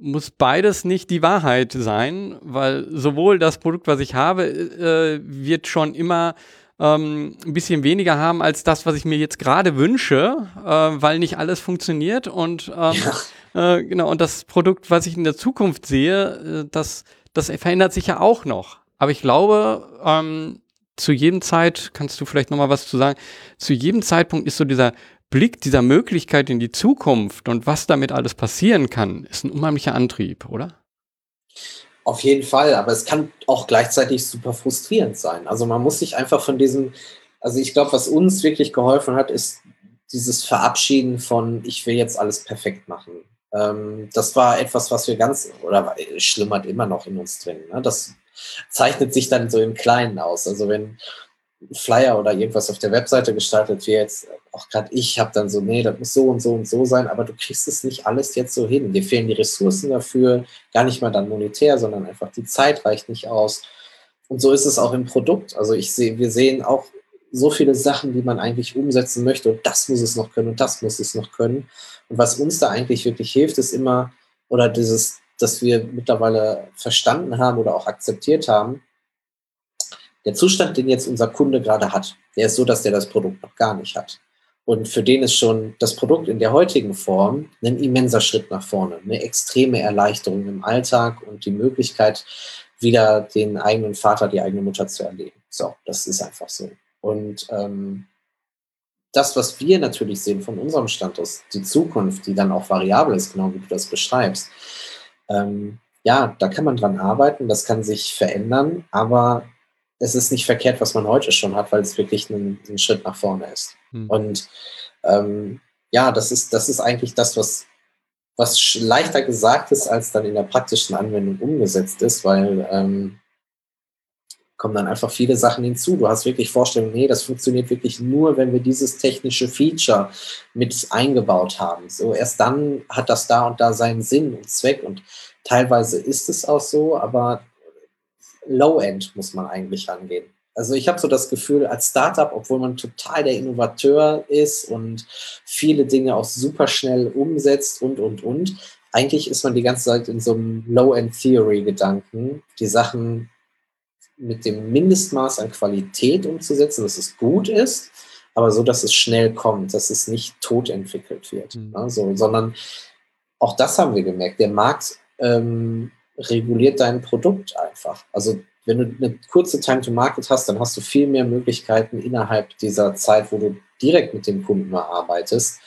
muss beides nicht die Wahrheit sein, weil sowohl das Produkt, was ich habe, äh, wird schon immer ähm, ein bisschen weniger haben als das, was ich mir jetzt gerade wünsche, äh, weil nicht alles funktioniert. Und ähm, ja. Äh, genau, und das Produkt, was ich in der Zukunft sehe, äh, das, das verändert sich ja auch noch. Aber ich glaube, ähm, zu jedem Zeit, kannst du vielleicht nochmal was zu sagen, zu jedem Zeitpunkt ist so dieser Blick dieser Möglichkeit in die Zukunft und was damit alles passieren kann, ist ein unheimlicher Antrieb, oder? Auf jeden Fall, aber es kann auch gleichzeitig super frustrierend sein. Also man muss sich einfach von diesem, also ich glaube, was uns wirklich geholfen hat, ist dieses Verabschieden von, ich will jetzt alles perfekt machen. Ähm, das war etwas, was wir ganz, oder schlimmert immer noch in uns drin. Ne? Das zeichnet sich dann so im Kleinen aus. Also wenn Flyer oder irgendwas auf der Webseite gestaltet wird, jetzt auch gerade ich habe dann so, nee, das muss so und so und so sein, aber du kriegst es nicht alles jetzt so hin. Dir fehlen die Ressourcen dafür, gar nicht mal dann monetär, sondern einfach die Zeit reicht nicht aus. Und so ist es auch im Produkt. Also ich sehe, wir sehen auch so viele Sachen, die man eigentlich umsetzen möchte und das muss es noch können und das muss es noch können. Und was uns da eigentlich wirklich hilft, ist immer, oder dieses, dass wir mittlerweile verstanden haben oder auch akzeptiert haben, der Zustand, den jetzt unser Kunde gerade hat, der ist so, dass der das Produkt noch gar nicht hat. Und für den ist schon das Produkt in der heutigen Form ein immenser Schritt nach vorne, eine extreme Erleichterung im Alltag und die Möglichkeit, wieder den eigenen Vater, die eigene Mutter zu erleben. So, das ist einfach so. Und ähm, das, was wir natürlich sehen von unserem Standort, die Zukunft, die dann auch variabel ist, genau wie du das beschreibst, ähm, ja, da kann man dran arbeiten, das kann sich verändern, aber es ist nicht verkehrt, was man heute schon hat, weil es wirklich ein, ein Schritt nach vorne ist. Mhm. Und ähm, ja, das ist, das ist eigentlich das, was, was leichter gesagt ist, als dann in der praktischen Anwendung umgesetzt ist, weil ähm, kommen dann einfach viele Sachen hinzu. Du hast wirklich Vorstellungen, nee, das funktioniert wirklich nur, wenn wir dieses technische Feature mit eingebaut haben. So erst dann hat das da und da seinen Sinn und Zweck und teilweise ist es auch so, aber Low-End muss man eigentlich rangehen. Also ich habe so das Gefühl, als Startup, obwohl man total der Innovateur ist und viele Dinge auch super schnell umsetzt und, und, und, eigentlich ist man die ganze Zeit in so einem Low-End-Theory-Gedanken, die Sachen mit dem Mindestmaß an Qualität umzusetzen, dass es gut ist, aber so, dass es schnell kommt, dass es nicht tot entwickelt wird. Mhm. Also, sondern auch das haben wir gemerkt. Der Markt ähm, reguliert dein Produkt einfach. Also wenn du eine kurze Time to Market hast, dann hast du viel mehr Möglichkeiten innerhalb dieser Zeit, wo du direkt mit dem Kunden arbeitest,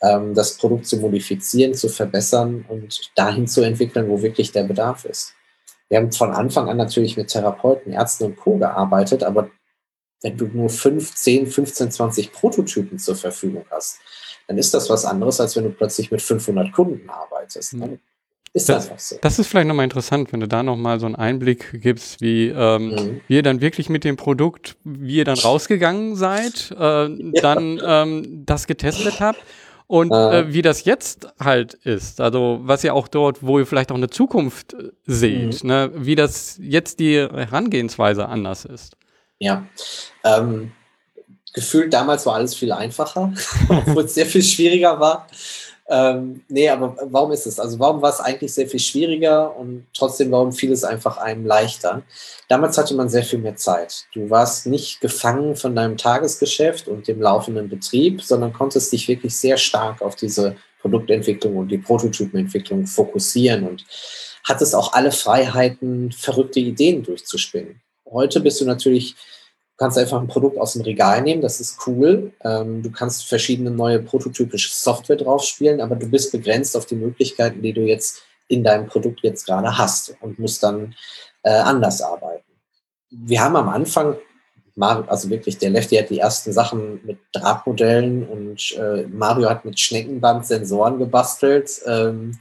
ähm, das Produkt zu modifizieren, zu verbessern und dahin zu entwickeln, wo wirklich der Bedarf ist. Wir haben von Anfang an natürlich mit Therapeuten, Ärzten und Co. gearbeitet, aber wenn du nur 5, 10, 15, 20 Prototypen zur Verfügung hast, dann ist das was anderes, als wenn du plötzlich mit 500 Kunden arbeitest. Mhm. Ist das, einfach so. Das ist vielleicht nochmal interessant, wenn du da nochmal so einen Einblick gibst, wie, ähm, mhm. wie ihr dann wirklich mit dem Produkt, wie ihr dann rausgegangen seid, äh, ja. dann ähm, das getestet habt und äh. Äh, wie das jetzt halt ist. Also was ihr auch dort, wo ihr vielleicht auch eine Zukunft äh, seht, mhm. ne? wie das jetzt die Herangehensweise anders ist. Ja, ähm, gefühlt damals war alles viel einfacher, obwohl es sehr viel schwieriger war. Ähm, nee, aber warum ist es? Also warum war es eigentlich sehr viel schwieriger und trotzdem warum fiel es einfach einem leichter? Damals hatte man sehr viel mehr Zeit. Du warst nicht gefangen von deinem Tagesgeschäft und dem laufenden Betrieb, sondern konntest dich wirklich sehr stark auf diese Produktentwicklung und die Prototypenentwicklung fokussieren und hattest auch alle Freiheiten, verrückte Ideen durchzuspinnen. Heute bist du natürlich Du kannst einfach ein Produkt aus dem Regal nehmen, das ist cool. Ähm, du kannst verschiedene neue prototypische Software draufspielen, aber du bist begrenzt auf die Möglichkeiten, die du jetzt in deinem Produkt jetzt gerade hast und musst dann äh, anders arbeiten. Wir haben am Anfang, also wirklich, der Lefty hat die ersten Sachen mit Drahtmodellen und äh, Mario hat mit Schneckenband Sensoren gebastelt. Ähm,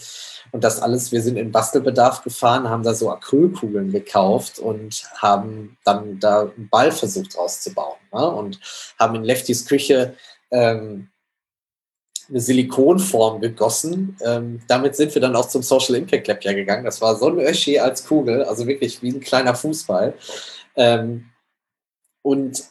und das alles, wir sind in Bastelbedarf gefahren, haben da so Acrylkugeln gekauft und haben dann da einen Ball versucht rauszubauen. Ne? Und haben in Leftys Küche ähm, eine Silikonform gegossen. Ähm, damit sind wir dann auch zum Social Impact Lab ja gegangen. Das war so ein Öschi als Kugel, also wirklich wie ein kleiner Fußball. Ähm, und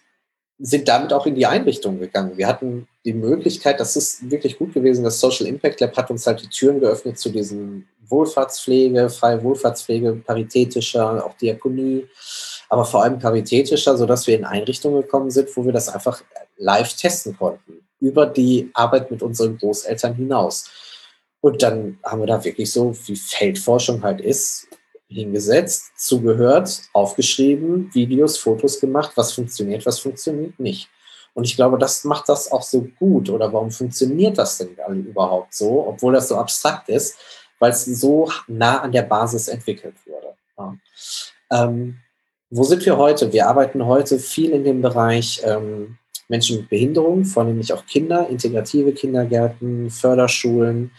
sind damit auch in die Einrichtung gegangen. Wir hatten die Möglichkeit, das ist wirklich gut gewesen, das Social Impact Lab hat uns halt die Türen geöffnet zu diesem Wohlfahrtspflege, freie Wohlfahrtspflege, paritätischer, auch Diakonie, aber vor allem paritätischer, sodass wir in Einrichtungen gekommen sind, wo wir das einfach live testen konnten, über die Arbeit mit unseren Großeltern hinaus. Und dann haben wir da wirklich so, wie Feldforschung halt ist, hingesetzt, zugehört, aufgeschrieben, Videos, Fotos gemacht, was funktioniert, was funktioniert nicht. Und ich glaube, das macht das auch so gut. Oder warum funktioniert das denn überhaupt so, obwohl das so abstrakt ist? Weil es so nah an der Basis entwickelt wurde. Ja. Ähm, wo sind wir heute? Wir arbeiten heute viel in dem Bereich ähm, Menschen mit Behinderung, vornehmlich auch Kinder, integrative Kindergärten, Förderschulen.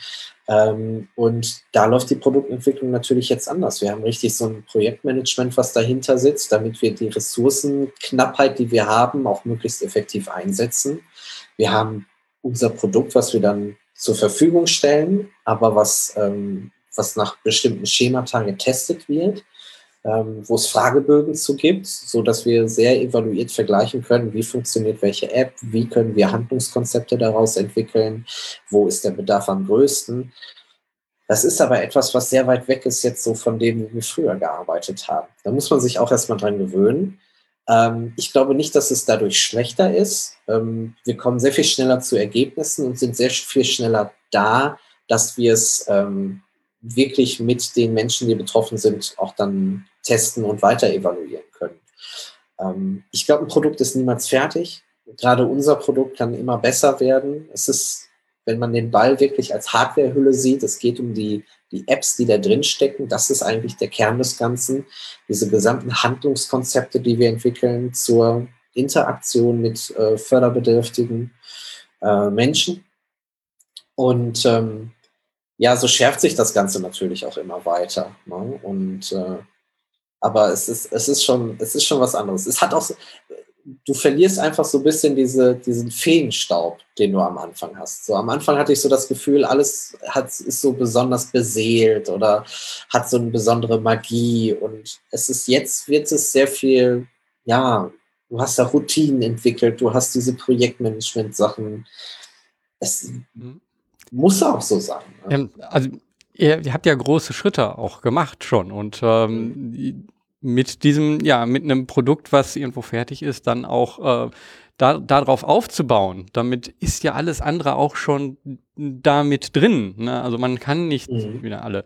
Ähm, und da läuft die Produktentwicklung natürlich jetzt anders. Wir haben richtig so ein Projektmanagement, was dahinter sitzt, damit wir die Ressourcenknappheit, die wir haben, auch möglichst effektiv einsetzen. Wir haben unser Produkt, was wir dann zur Verfügung stellen, aber was, ähm, was nach bestimmten Schemata getestet wird ähm, wo es Fragebögen zu gibt, so dass wir sehr evaluiert vergleichen können, wie funktioniert welche App, wie können wir Handlungskonzepte daraus entwickeln, wo ist der Bedarf am größten. Das ist aber etwas, was sehr weit weg ist jetzt so von dem, wie wir früher gearbeitet haben. Da muss man sich auch erstmal dran gewöhnen. Ähm, ich glaube nicht, dass es dadurch schlechter ist. Ähm, wir kommen sehr viel schneller zu Ergebnissen und sind sehr viel schneller da, dass wir es ähm, wirklich mit den Menschen, die betroffen sind, auch dann testen und weiter evaluieren können. Ähm, ich glaube, ein Produkt ist niemals fertig. Gerade unser Produkt kann immer besser werden. Es ist, wenn man den Ball wirklich als Hardwarehülle sieht, es geht um die, die Apps, die da drin stecken. Das ist eigentlich der Kern des Ganzen. Diese gesamten Handlungskonzepte, die wir entwickeln zur Interaktion mit äh, förderbedürftigen äh, Menschen. Und ähm, ja, so schärft sich das Ganze natürlich auch immer weiter. Ne? Und äh, aber es ist, es ist schon, es ist schon was anderes. Es hat auch, du verlierst einfach so ein bisschen diese, diesen Feenstaub, den du am Anfang hast. So am Anfang hatte ich so das Gefühl, alles hat, ist so besonders beseelt oder hat so eine besondere Magie. Und es ist jetzt wird es sehr viel, ja, du hast da Routinen entwickelt, du hast diese Projektmanagement-Sachen. Es mhm. muss auch so sein. Ne? Ähm, also ihr, ihr, habt ja große Schritte auch gemacht schon und ähm, mhm mit diesem, ja, mit einem Produkt, was irgendwo fertig ist, dann auch äh, da, darauf aufzubauen. Damit ist ja alles andere auch schon da mit drin. Ne? Also man kann nicht mhm. wieder alle.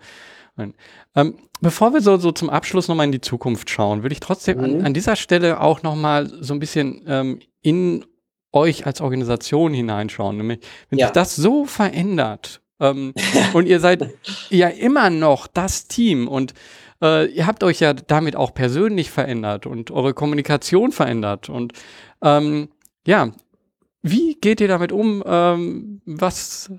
Ähm, bevor wir so, so zum Abschluss nochmal in die Zukunft schauen, würde ich trotzdem mhm. an, an, dieser Stelle auch nochmal so ein bisschen ähm, in euch als Organisation hineinschauen. Nämlich, wenn ja. sich das so verändert ähm, und ihr seid ja immer noch das Team und äh, ihr habt euch ja damit auch persönlich verändert und eure Kommunikation verändert. Und ähm, ja, wie geht ihr damit um? Ähm, was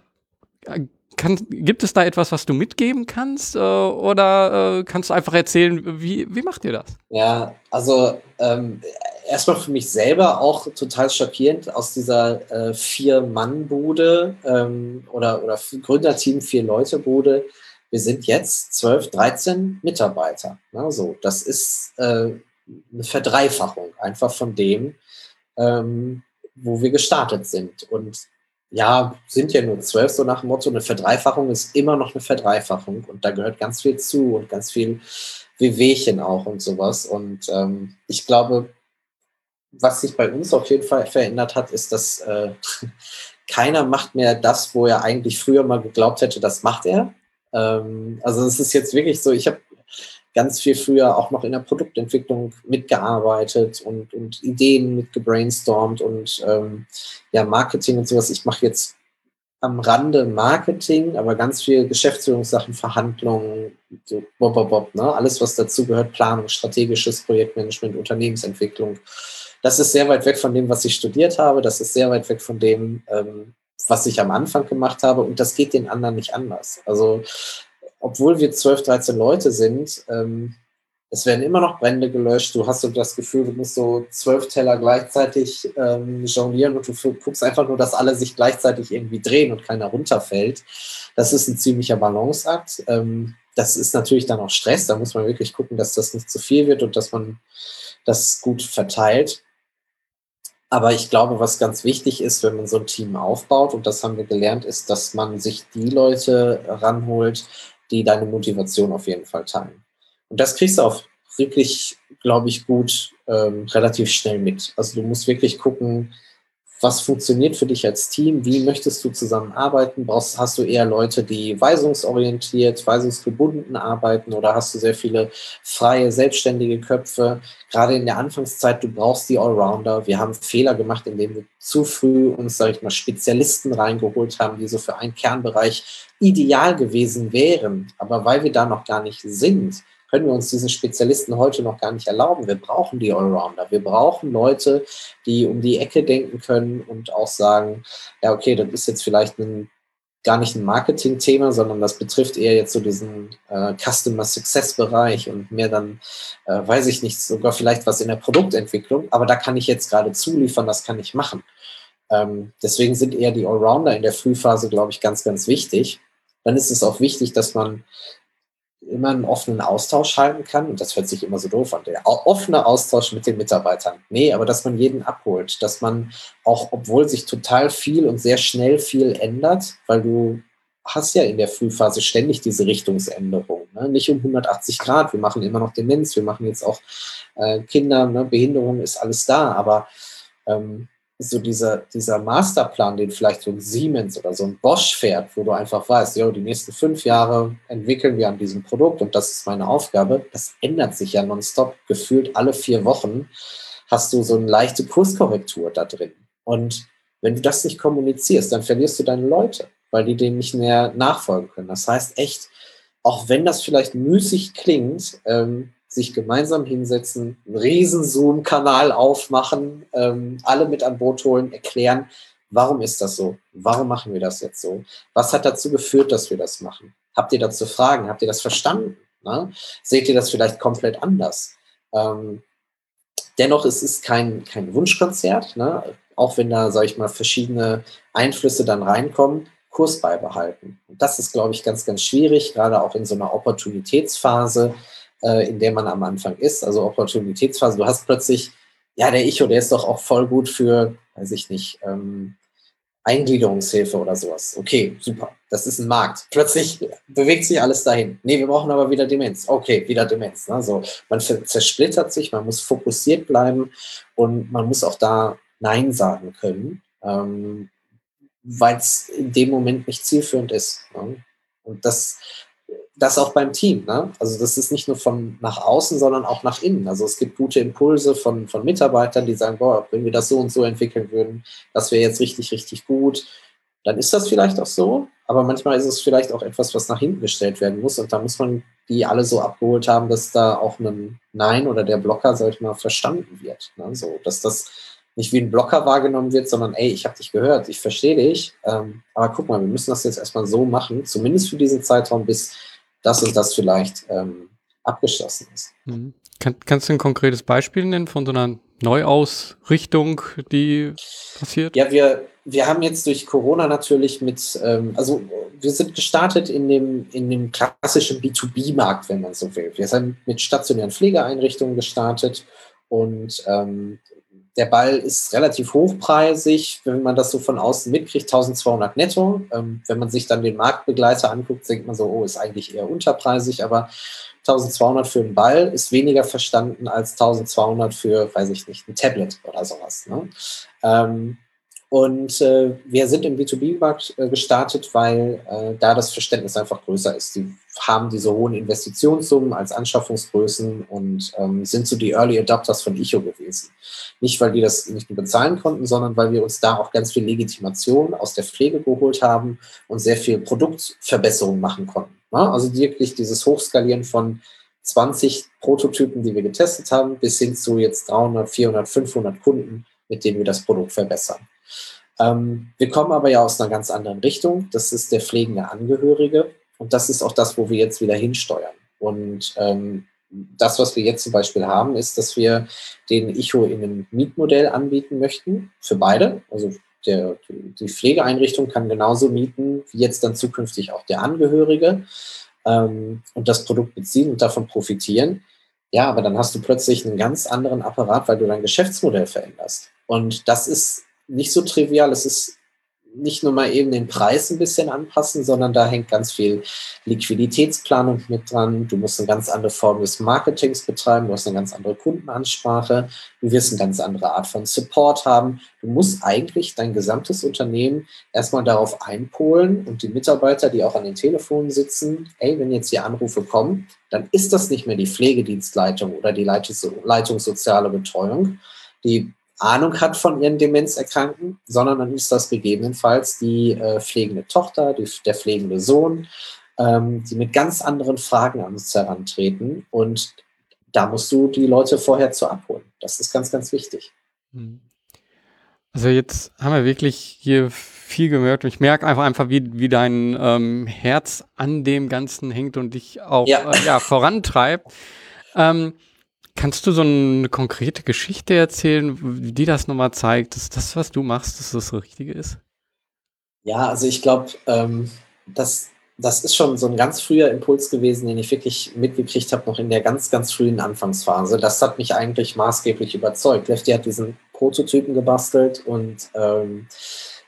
äh, kann, gibt es da etwas, was du mitgeben kannst? Äh, oder äh, kannst du einfach erzählen, wie, wie macht ihr das? Ja, also ähm, erstmal für mich selber auch total schockierend aus dieser äh, Vier-Mann-Bude ähm, oder, oder Gründerteam Vier-Leute-Bude wir sind jetzt 12, 13 Mitarbeiter. Ne? So, das ist äh, eine Verdreifachung einfach von dem, ähm, wo wir gestartet sind. Und ja, sind ja nur zwölf, so nach dem Motto, eine Verdreifachung ist immer noch eine Verdreifachung und da gehört ganz viel zu und ganz viel Wehwehchen auch und sowas. Und ähm, ich glaube, was sich bei uns auf jeden Fall verändert hat, ist, dass äh, keiner macht mehr das, wo er eigentlich früher mal geglaubt hätte, das macht er, ähm, also es ist jetzt wirklich so, ich habe ganz viel früher auch noch in der Produktentwicklung mitgearbeitet und, und Ideen mitgebrainstormt und ähm, ja, Marketing und sowas. Ich mache jetzt am Rande Marketing, aber ganz viel Geschäftsführungssachen, Verhandlungen, so bob, bob, bob, ne? alles, was dazu gehört, Planung, strategisches Projektmanagement, Unternehmensentwicklung. Das ist sehr weit weg von dem, was ich studiert habe. Das ist sehr weit weg von dem, ähm, was ich am Anfang gemacht habe und das geht den anderen nicht anders. Also obwohl wir 12, 13 Leute sind, ähm, es werden immer noch Brände gelöscht. Du hast so das Gefühl, du musst so zwölf Teller gleichzeitig ähm, jonglieren und du guckst einfach nur, dass alle sich gleichzeitig irgendwie drehen und keiner runterfällt. Das ist ein ziemlicher Balanceakt. Ähm, das ist natürlich dann auch Stress. Da muss man wirklich gucken, dass das nicht zu viel wird und dass man das gut verteilt. Aber ich glaube, was ganz wichtig ist, wenn man so ein Team aufbaut, und das haben wir gelernt, ist, dass man sich die Leute ranholt, die deine Motivation auf jeden Fall teilen. Und das kriegst du auch wirklich, glaube ich, gut ähm, relativ schnell mit. Also du musst wirklich gucken, was funktioniert für dich als Team, wie möchtest du zusammenarbeiten, brauchst, hast du eher Leute, die weisungsorientiert, weisungsgebunden arbeiten oder hast du sehr viele freie, selbstständige Köpfe, gerade in der Anfangszeit, du brauchst die Allrounder, wir haben Fehler gemacht, indem wir zu früh uns, sage ich mal, Spezialisten reingeholt haben, die so für einen Kernbereich ideal gewesen wären, aber weil wir da noch gar nicht sind, können wir uns diesen Spezialisten heute noch gar nicht erlauben. Wir brauchen die Allrounder. Wir brauchen Leute, die um die Ecke denken können und auch sagen, ja, okay, das ist jetzt vielleicht ein, gar nicht ein Marketing-Thema, sondern das betrifft eher jetzt so diesen äh, Customer Success-Bereich und mehr dann, äh, weiß ich nicht, sogar vielleicht was in der Produktentwicklung, aber da kann ich jetzt gerade zuliefern, das kann ich machen. Ähm, deswegen sind eher die Allrounder in der Frühphase, glaube ich, ganz, ganz wichtig. Dann ist es auch wichtig, dass man immer einen offenen Austausch halten kann. Und das hört sich immer so doof an. Der offene Austausch mit den Mitarbeitern. Nee, aber dass man jeden abholt. Dass man auch, obwohl sich total viel und sehr schnell viel ändert, weil du hast ja in der Frühphase ständig diese Richtungsänderung. Ne? Nicht um 180 Grad. Wir machen immer noch Demenz. Wir machen jetzt auch äh, Kinder. Ne? Behinderung ist alles da. Aber ähm, so dieser, dieser Masterplan, den vielleicht so ein Siemens oder so ein Bosch fährt, wo du einfach weißt, jo, die nächsten fünf Jahre entwickeln wir an diesem Produkt und das ist meine Aufgabe, das ändert sich ja nonstop. Gefühlt alle vier Wochen hast du so eine leichte Kurskorrektur da drin. Und wenn du das nicht kommunizierst, dann verlierst du deine Leute, weil die dem nicht mehr nachfolgen können. Das heißt echt, auch wenn das vielleicht müßig klingt, ähm, sich gemeinsam hinsetzen, einen riesen Zoom-Kanal aufmachen, ähm, alle mit an Boot holen, erklären, warum ist das so? Warum machen wir das jetzt so? Was hat dazu geführt, dass wir das machen? Habt ihr dazu Fragen? Habt ihr das verstanden? Ne? Seht ihr das vielleicht komplett anders? Ähm, dennoch es ist kein, kein Wunschkonzert, ne? auch wenn da, sage ich mal, verschiedene Einflüsse dann reinkommen. Kurs beibehalten. Und das ist, glaube ich, ganz, ganz schwierig, gerade auch in so einer Opportunitätsphase äh, in der man am Anfang ist, also Opportunitätsphase. Du hast plötzlich, ja, der Icho, der ist doch auch voll gut für, weiß ich nicht, ähm, Eingliederungshilfe oder sowas. Okay, super. Das ist ein Markt. Plötzlich bewegt sich alles dahin. Nee, wir brauchen aber wieder Demenz. Okay, wieder Demenz. Ne? So, man zersplittert sich, man muss fokussiert bleiben und man muss auch da Nein sagen können, ähm, weil es in dem Moment nicht zielführend ist. Ne? Und das das auch beim Team. Ne? Also das ist nicht nur von nach außen, sondern auch nach innen. Also es gibt gute Impulse von, von Mitarbeitern, die sagen, boah, wenn wir das so und so entwickeln würden, das wäre jetzt richtig, richtig gut. Dann ist das vielleicht auch so, aber manchmal ist es vielleicht auch etwas, was nach hinten gestellt werden muss. Und da muss man die alle so abgeholt haben, dass da auch ein Nein oder der Blocker, sag ich mal, verstanden wird. Ne? So, dass das nicht wie ein Blocker wahrgenommen wird, sondern ey, ich habe dich gehört, ich verstehe dich, ähm, aber guck mal, wir müssen das jetzt erstmal so machen, zumindest für diesen Zeitraum, bis das und das vielleicht ähm, abgeschlossen ist. Mhm. Kann, kannst du ein konkretes Beispiel nennen von so einer Neuausrichtung, die passiert? Ja, wir, wir haben jetzt durch Corona natürlich mit, ähm, also wir sind gestartet in dem, in dem klassischen B2B-Markt, wenn man so will. Wir sind mit stationären Pflegeeinrichtungen gestartet und ähm, der Ball ist relativ hochpreisig, wenn man das so von außen mitkriegt, 1200 netto. Ähm, wenn man sich dann den Marktbegleiter anguckt, denkt man so, oh, ist eigentlich eher unterpreisig, aber 1200 für einen Ball ist weniger verstanden als 1200 für, weiß ich nicht, ein Tablet oder sowas. Ne? Ähm, und äh, wir sind im B2B-Markt äh, gestartet, weil äh, da das Verständnis einfach größer ist. Die haben diese hohen Investitionssummen als Anschaffungsgrößen und ähm, sind so die Early Adopters von Icho gewesen. Nicht, weil die das nicht nur bezahlen konnten, sondern weil wir uns da auch ganz viel Legitimation aus der Pflege geholt haben und sehr viel Produktverbesserung machen konnten. Ne? Also wirklich dieses Hochskalieren von 20 Prototypen, die wir getestet haben, bis hin zu jetzt 300, 400, 500 Kunden, mit denen wir das Produkt verbessern. Ähm, wir kommen aber ja aus einer ganz anderen Richtung. Das ist der pflegende Angehörige. Und das ist auch das, wo wir jetzt wieder hinsteuern. Und ähm, das, was wir jetzt zum Beispiel haben, ist, dass wir den Icho in einem Mietmodell anbieten möchten, für beide. Also der, die Pflegeeinrichtung kann genauso mieten, wie jetzt dann zukünftig auch der Angehörige ähm, und das Produkt beziehen und davon profitieren. Ja, aber dann hast du plötzlich einen ganz anderen Apparat, weil du dein Geschäftsmodell veränderst. Und das ist nicht so trivial. Es ist nicht nur mal eben den Preis ein bisschen anpassen, sondern da hängt ganz viel Liquiditätsplanung mit dran. Du musst eine ganz andere Form des Marketings betreiben, du hast eine ganz andere Kundenansprache, du wirst eine ganz andere Art von Support haben. Du musst eigentlich dein gesamtes Unternehmen erstmal darauf einpolen und die Mitarbeiter, die auch an den Telefonen sitzen, ey, wenn jetzt hier Anrufe kommen, dann ist das nicht mehr die Pflegedienstleitung oder die Leitungssoziale Betreuung, die Ahnung hat von ihren Demenzerkrankten, sondern dann ist das gegebenenfalls die äh, pflegende Tochter, die, der pflegende Sohn, ähm, die mit ganz anderen Fragen an uns herantreten. Und da musst du die Leute vorher zu abholen. Das ist ganz, ganz wichtig. Hm. Also jetzt haben wir wirklich hier viel gehört und ich merke einfach einfach, wie, wie dein ähm, Herz an dem Ganzen hängt und dich auch ja. Äh, ja vorantreibt. Ähm, Kannst du so eine konkrete Geschichte erzählen, die das nochmal zeigt, dass das, was du machst, dass das Richtige ist? Ja, also ich glaube, ähm, das, das ist schon so ein ganz früher Impuls gewesen, den ich wirklich mitgekriegt habe, noch in der ganz, ganz frühen Anfangsphase. Das hat mich eigentlich maßgeblich überzeugt. Lefty hat diesen Prototypen gebastelt und ähm,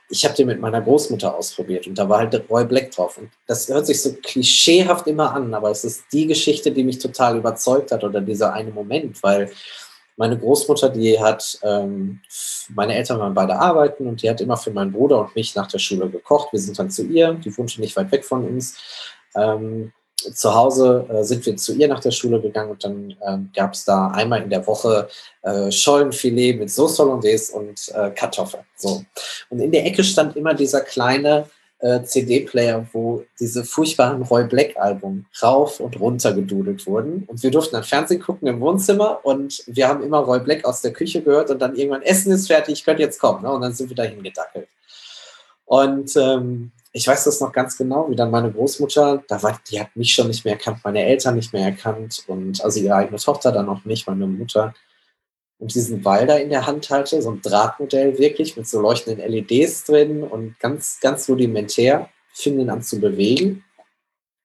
ich habe den mit meiner Großmutter ausprobiert und da war halt Roy Black drauf. Und das hört sich so klischeehaft immer an, aber es ist die Geschichte, die mich total überzeugt hat oder dieser eine Moment, weil meine Großmutter, die hat, ähm, meine Eltern waren beide arbeiten und die hat immer für meinen Bruder und mich nach der Schule gekocht. Wir sind dann zu ihr, die wohnte nicht weit weg von uns. Ähm, zu Hause äh, sind wir zu ihr nach der Schule gegangen und dann ähm, gab es da einmal in der Woche äh, Schollenfilet mit Sauce Hollandaise und äh, Kartoffeln. So. Und in der Ecke stand immer dieser kleine äh, CD-Player, wo diese furchtbaren Roy Black-Album rauf und runter gedudelt wurden. Und wir durften dann Fernsehen gucken im Wohnzimmer und wir haben immer Roy Black aus der Küche gehört und dann irgendwann Essen ist fertig, ich könnte jetzt kommen. Ne? Und dann sind wir dahin gedackelt. Und ähm, ich weiß das noch ganz genau, wie dann meine Großmutter, da war, die hat mich schon nicht mehr erkannt, meine Eltern nicht mehr erkannt und also ihre eigene Tochter dann noch nicht, meine Mutter. Und diesen Ball da in der Hand halte, so ein Drahtmodell wirklich mit so leuchtenden LEDs drin und ganz, ganz rudimentär, fing ihn an zu bewegen.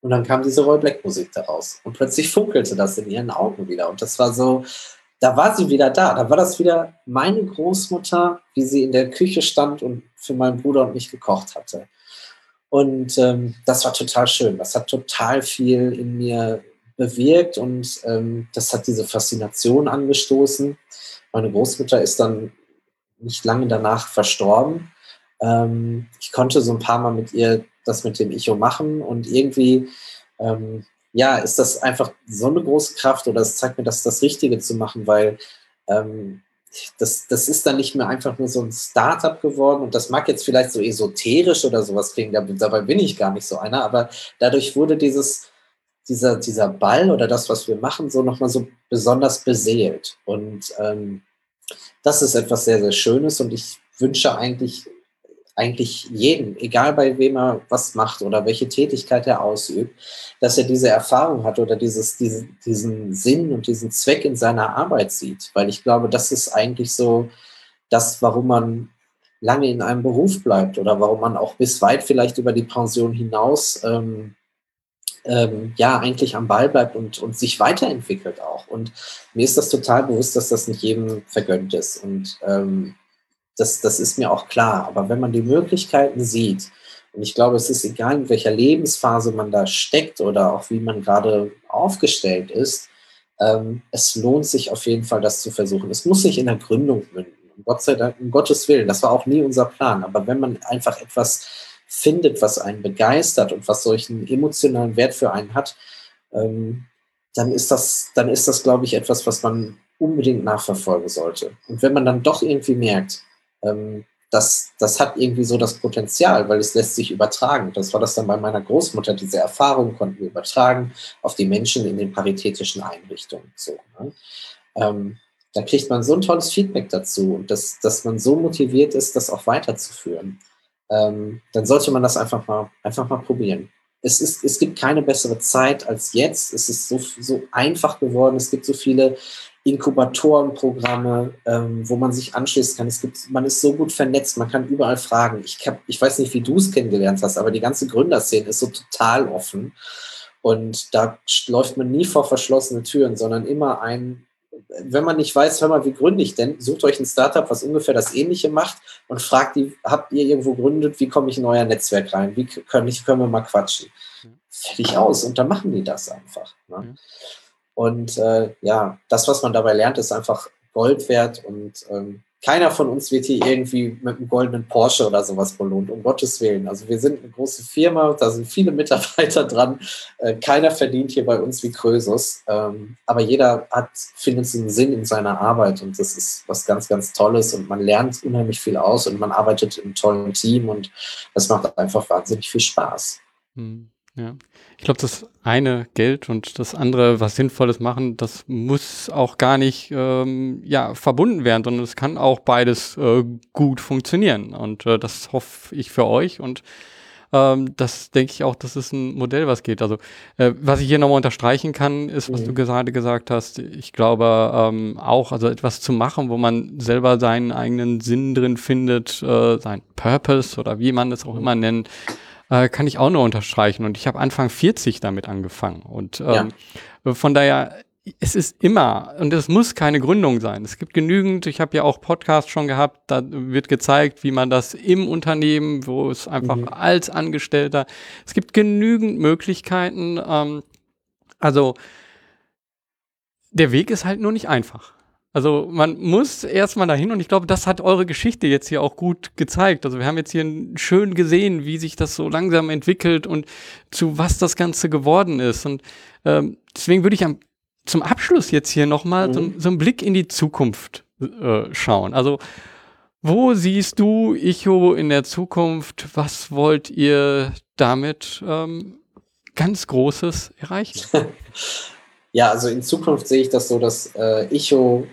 Und dann kam diese Roy Black Musik daraus. Und plötzlich funkelte das in ihren Augen wieder. Und das war so, da war sie wieder da. Da war das wieder meine Großmutter, wie sie in der Küche stand und für meinen Bruder und mich gekocht hatte. Und ähm, das war total schön. Das hat total viel in mir bewirkt und ähm, das hat diese Faszination angestoßen. Meine Großmutter ist dann nicht lange danach verstorben. Ähm, ich konnte so ein paar Mal mit ihr das mit dem Icho machen und irgendwie, ähm, ja, ist das einfach so eine große Kraft oder es zeigt mir, dass das Richtige zu machen, weil ähm, das, das ist dann nicht mehr einfach nur so ein Startup geworden und das mag jetzt vielleicht so esoterisch oder sowas klingen, dabei bin ich gar nicht so einer, aber dadurch wurde dieses, dieser, dieser Ball oder das, was wir machen, so nochmal so besonders beseelt. Und ähm, das ist etwas sehr, sehr Schönes und ich wünsche eigentlich eigentlich jeden, egal bei wem er was macht oder welche Tätigkeit er ausübt, dass er diese Erfahrung hat oder dieses, diesen, diesen Sinn und diesen Zweck in seiner Arbeit sieht. Weil ich glaube, das ist eigentlich so das, warum man lange in einem Beruf bleibt oder warum man auch bis weit vielleicht über die Pension hinaus ähm, ähm, ja eigentlich am Ball bleibt und, und sich weiterentwickelt auch. Und mir ist das total bewusst, dass das nicht jedem vergönnt ist. Und ähm, das, das ist mir auch klar. Aber wenn man die Möglichkeiten sieht, und ich glaube, es ist egal, in welcher Lebensphase man da steckt oder auch wie man gerade aufgestellt ist, ähm, es lohnt sich auf jeden Fall, das zu versuchen. Es muss sich in der Gründung münden. Um, Gott sei Dank, um Gottes Willen, das war auch nie unser Plan. Aber wenn man einfach etwas findet, was einen begeistert und was solchen emotionalen Wert für einen hat, ähm, dann ist das, dann ist das, glaube ich, etwas, was man unbedingt nachverfolgen sollte. Und wenn man dann doch irgendwie merkt, ähm, das, das hat irgendwie so das Potenzial, weil es lässt sich übertragen. Das war das dann bei meiner Großmutter. Diese Erfahrung konnten wir übertragen auf die Menschen in den paritätischen Einrichtungen. So, ne? ähm, da kriegt man so ein tolles Feedback dazu und dass, dass man so motiviert ist, das auch weiterzuführen. Ähm, dann sollte man das einfach mal, einfach mal probieren. Es, ist, es gibt keine bessere Zeit als jetzt. Es ist so, so einfach geworden. Es gibt so viele Inkubatorenprogramme, ähm, wo man sich anschließen kann. Es gibt, man ist so gut vernetzt, man kann überall fragen. Ich, hab, ich weiß nicht, wie du es kennengelernt hast, aber die ganze Gründerszene ist so total offen. Und da läuft man nie vor verschlossene Türen, sondern immer ein wenn man nicht weiß, hör mal, wie gründe ich denn? Sucht euch ein Startup, was ungefähr das Ähnliche macht und fragt die, habt ihr irgendwo gründet, wie komme ich in euer Netzwerk rein? Wie können, ich, können wir mal quatschen? Fertig aus. Und dann machen die das einfach. Ne? Und äh, ja, das, was man dabei lernt, ist einfach Gold wert und ähm, keiner von uns wird hier irgendwie mit einem goldenen Porsche oder sowas belohnt, um Gottes Willen. Also wir sind eine große Firma, da sind viele Mitarbeiter dran. Äh, keiner verdient hier bei uns wie Krösus. Ähm, aber jeder hat, findet einen Sinn in seiner Arbeit und das ist was ganz, ganz Tolles und man lernt unheimlich viel aus und man arbeitet im tollen Team und das macht einfach wahnsinnig viel Spaß. Hm. Ja. Ich glaube, das eine Geld und das andere was Sinnvolles machen, das muss auch gar nicht ähm, ja, verbunden werden, sondern es kann auch beides äh, gut funktionieren. Und äh, das hoffe ich für euch und ähm, das denke ich auch, das ist ein Modell, was geht. Also, äh, was ich hier nochmal unterstreichen kann, ist, was mhm. du gerade gesagt hast. Ich glaube ähm, auch, also etwas zu machen, wo man selber seinen eigenen Sinn drin findet, äh, sein Purpose oder wie man es auch mhm. immer nennt, äh, kann ich auch nur unterstreichen. Und ich habe Anfang 40 damit angefangen. Und ähm, ja. von daher, es ist immer, und es muss keine Gründung sein. Es gibt genügend, ich habe ja auch Podcasts schon gehabt, da wird gezeigt, wie man das im Unternehmen, wo es einfach mhm. als Angestellter, es gibt genügend Möglichkeiten. Ähm, also der Weg ist halt nur nicht einfach. Also man muss erstmal dahin und ich glaube, das hat eure Geschichte jetzt hier auch gut gezeigt. Also wir haben jetzt hier schön gesehen, wie sich das so langsam entwickelt und zu was das Ganze geworden ist. Und ähm, deswegen würde ich am, zum Abschluss jetzt hier nochmal mhm. so, so einen Blick in die Zukunft äh, schauen. Also wo siehst du Icho in der Zukunft? Was wollt ihr damit ähm, ganz Großes erreichen? Ja, also in Zukunft sehe ich das so, dass äh, Icho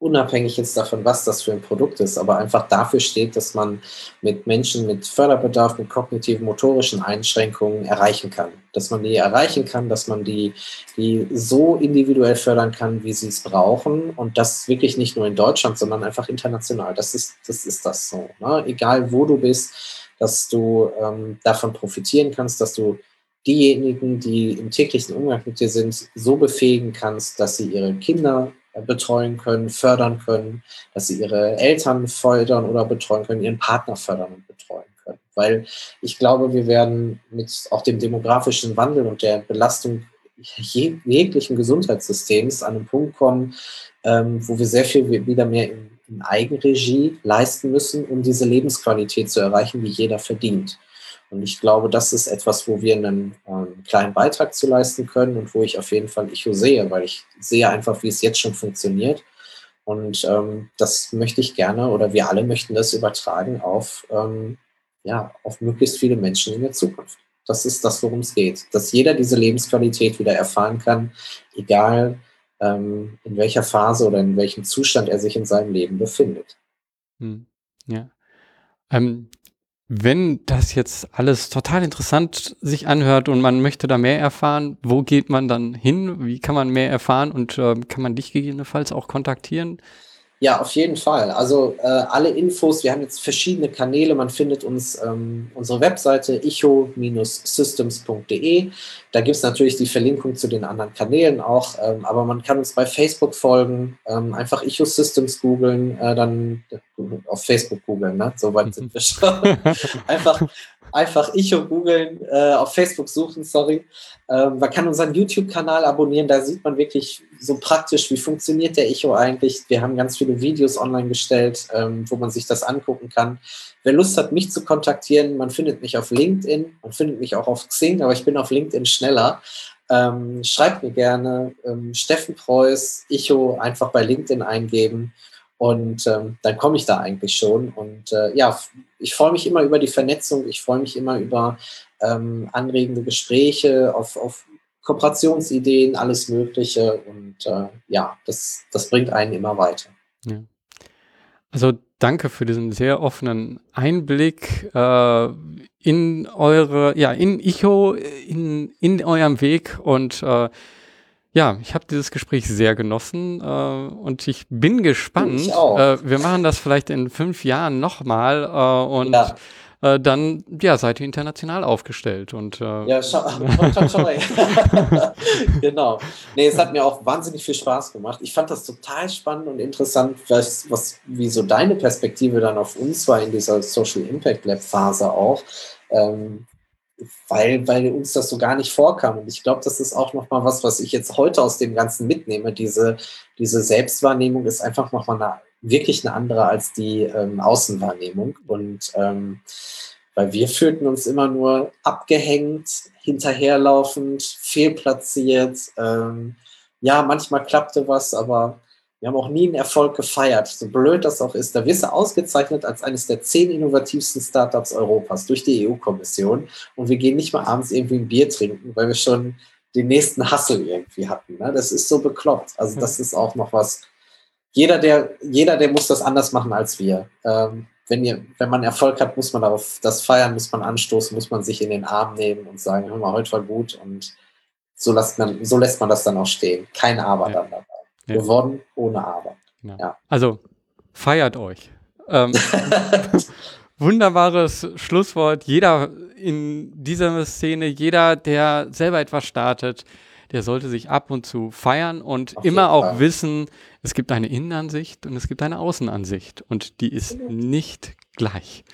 unabhängig jetzt davon, was das für ein Produkt ist, aber einfach dafür steht, dass man mit Menschen mit Förderbedarf, mit kognitiven, motorischen Einschränkungen erreichen kann. Dass man die erreichen kann, dass man die, die so individuell fördern kann, wie sie es brauchen. Und das wirklich nicht nur in Deutschland, sondern einfach international. Das ist das, ist das so. Ne? Egal wo du bist, dass du ähm, davon profitieren kannst, dass du diejenigen, die im täglichen Umgang mit dir sind, so befähigen kannst, dass sie ihre Kinder äh, betreuen können, fördern können, dass sie ihre Eltern fördern oder betreuen können, ihren Partner fördern und betreuen können. Weil ich glaube, wir werden mit auch dem demografischen Wandel und der Belastung jeglichen Gesundheitssystems an einen Punkt kommen, ähm, wo wir sehr viel wieder mehr in, in Eigenregie leisten müssen, um diese Lebensqualität zu erreichen, die jeder verdient. Und ich glaube, das ist etwas, wo wir einen ähm, kleinen Beitrag zu leisten können und wo ich auf jeden Fall Echo sehe, weil ich sehe einfach, wie es jetzt schon funktioniert. Und ähm, das möchte ich gerne oder wir alle möchten das übertragen auf, ähm, ja, auf möglichst viele Menschen in der Zukunft. Das ist das, worum es geht. Dass jeder diese Lebensqualität wieder erfahren kann, egal ähm, in welcher Phase oder in welchem Zustand er sich in seinem Leben befindet. Hm, ja. Ähm, wenn das jetzt alles total interessant sich anhört und man möchte da mehr erfahren, wo geht man dann hin? Wie kann man mehr erfahren und äh, kann man dich gegebenenfalls auch kontaktieren? Ja, auf jeden Fall. Also äh, alle Infos, wir haben jetzt verschiedene Kanäle. Man findet uns ähm, unsere Webseite icho-systems.de. Da gibt es natürlich die Verlinkung zu den anderen Kanälen auch, ähm, aber man kann uns bei Facebook folgen, ähm, einfach Icho Systems googeln, äh, dann äh, auf Facebook googeln, ne? So weit sind wir schon. einfach einfach Icho googeln, äh, auf Facebook suchen, sorry. Ähm, man kann unseren YouTube-Kanal abonnieren, da sieht man wirklich so praktisch, wie funktioniert der Icho eigentlich. Wir haben ganz viele Videos online gestellt, ähm, wo man sich das angucken kann. Wer Lust hat, mich zu kontaktieren, man findet mich auf LinkedIn, man findet mich auch auf Xing, aber ich bin auf LinkedIn schneller. Ähm, schreibt mir gerne ähm, Steffen Preuß, Icho einfach bei LinkedIn eingeben und ähm, dann komme ich da eigentlich schon. Und äh, ja, ich freue mich immer über die Vernetzung, ich freue mich immer über ähm, anregende Gespräche, auf, auf Kooperationsideen, alles Mögliche. Und äh, ja, das, das bringt einen immer weiter. Ja. Also danke für diesen sehr offenen Einblick äh, in eure, ja, in Icho, in, in eurem Weg und äh, ja, ich habe dieses Gespräch sehr genossen äh, und ich bin gespannt. Ich auch. Äh, wir machen das vielleicht in fünf Jahren nochmal äh, und ja. äh, dann ja, seid ihr international aufgestellt. Und, äh, ja, schau, schau, schau genau. Nee, es hat mir auch wahnsinnig viel Spaß gemacht. Ich fand das total spannend und interessant, was, was, wie so deine Perspektive dann auf uns war in dieser Social Impact Lab Phase auch. Ähm, weil, weil uns das so gar nicht vorkam. Und ich glaube, das ist auch nochmal was, was ich jetzt heute aus dem Ganzen mitnehme. Diese, diese Selbstwahrnehmung ist einfach nochmal eine, wirklich eine andere als die ähm, Außenwahrnehmung. Und ähm, weil wir fühlten uns immer nur abgehängt, hinterherlaufend, fehlplatziert. Ähm, ja, manchmal klappte was, aber wir haben auch nie einen Erfolg gefeiert, so blöd das auch ist. Da wirst du ausgezeichnet als eines der zehn innovativsten Startups Europas durch die EU-Kommission. Und wir gehen nicht mal abends irgendwie ein Bier trinken, weil wir schon den nächsten Hassel irgendwie hatten. Ne? Das ist so bekloppt. Also das ist auch noch was. Jeder, der, jeder, der muss das anders machen als wir. Ähm, wenn, ihr, wenn man Erfolg hat, muss man darauf das feiern, muss man anstoßen, muss man sich in den Arm nehmen und sagen, hör mal, heute war gut und so lässt man, so lässt man das dann auch stehen. Kein Aber ja. dann dabei. Ja. Gewonnen ohne Aber. Genau. Ja. Also feiert euch. Ähm, wunderbares Schlusswort. Jeder in dieser Szene, jeder, der selber etwas startet, der sollte sich ab und zu feiern und Auf immer auch Fall. wissen, es gibt eine Innenansicht und es gibt eine Außenansicht und die ist nicht gleich.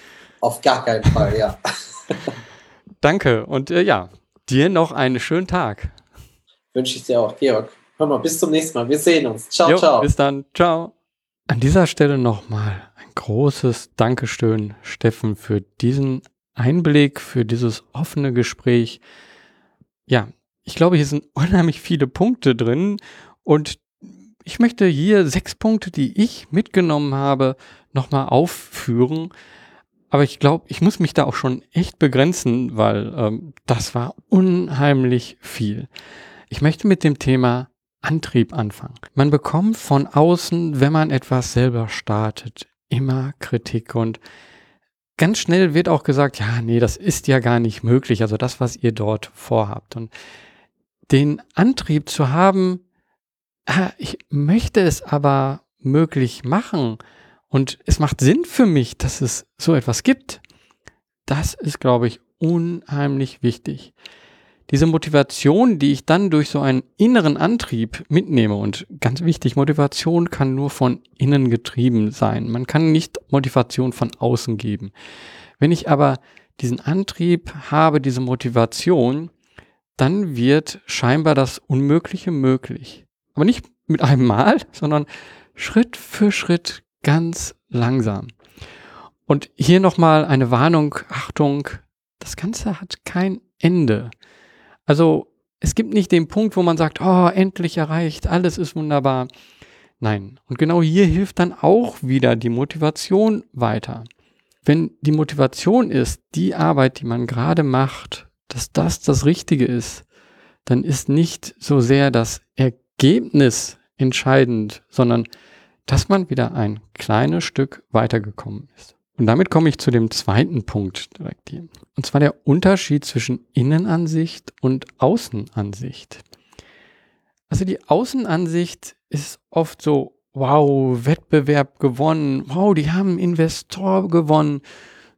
Auf gar keinen Fall, ja. Danke und äh, ja, dir noch einen schönen Tag. Wünsche ich dir auch, Georg. Hör mal, bis zum nächsten Mal. Wir sehen uns. Ciao, jo, ciao. Bis dann. Ciao. An dieser Stelle nochmal ein großes Dankeschön, Steffen, für diesen Einblick, für dieses offene Gespräch. Ja, ich glaube, hier sind unheimlich viele Punkte drin und ich möchte hier sechs Punkte, die ich mitgenommen habe, nochmal aufführen. Aber ich glaube, ich muss mich da auch schon echt begrenzen, weil ähm, das war unheimlich viel. Ich möchte mit dem Thema Antrieb anfangen. Man bekommt von außen, wenn man etwas selber startet, immer Kritik und ganz schnell wird auch gesagt, ja, nee, das ist ja gar nicht möglich, also das, was ihr dort vorhabt. Und den Antrieb zu haben, ah, ich möchte es aber möglich machen und es macht Sinn für mich, dass es so etwas gibt, das ist, glaube ich, unheimlich wichtig diese Motivation, die ich dann durch so einen inneren Antrieb mitnehme, und ganz wichtig, Motivation kann nur von innen getrieben sein. Man kann nicht Motivation von außen geben. Wenn ich aber diesen Antrieb habe, diese Motivation, dann wird scheinbar das Unmögliche möglich. Aber nicht mit einem Mal, sondern Schritt für Schritt ganz langsam. Und hier nochmal eine Warnung, Achtung, das Ganze hat kein Ende. Also es gibt nicht den Punkt, wo man sagt, oh, endlich erreicht, alles ist wunderbar. Nein. Und genau hier hilft dann auch wieder die Motivation weiter. Wenn die Motivation ist, die Arbeit, die man gerade macht, dass das das Richtige ist, dann ist nicht so sehr das Ergebnis entscheidend, sondern dass man wieder ein kleines Stück weitergekommen ist. Und damit komme ich zu dem zweiten Punkt direkt hier. Und zwar der Unterschied zwischen Innenansicht und Außenansicht. Also die Außenansicht ist oft so, wow, Wettbewerb gewonnen, wow, die haben Investor gewonnen,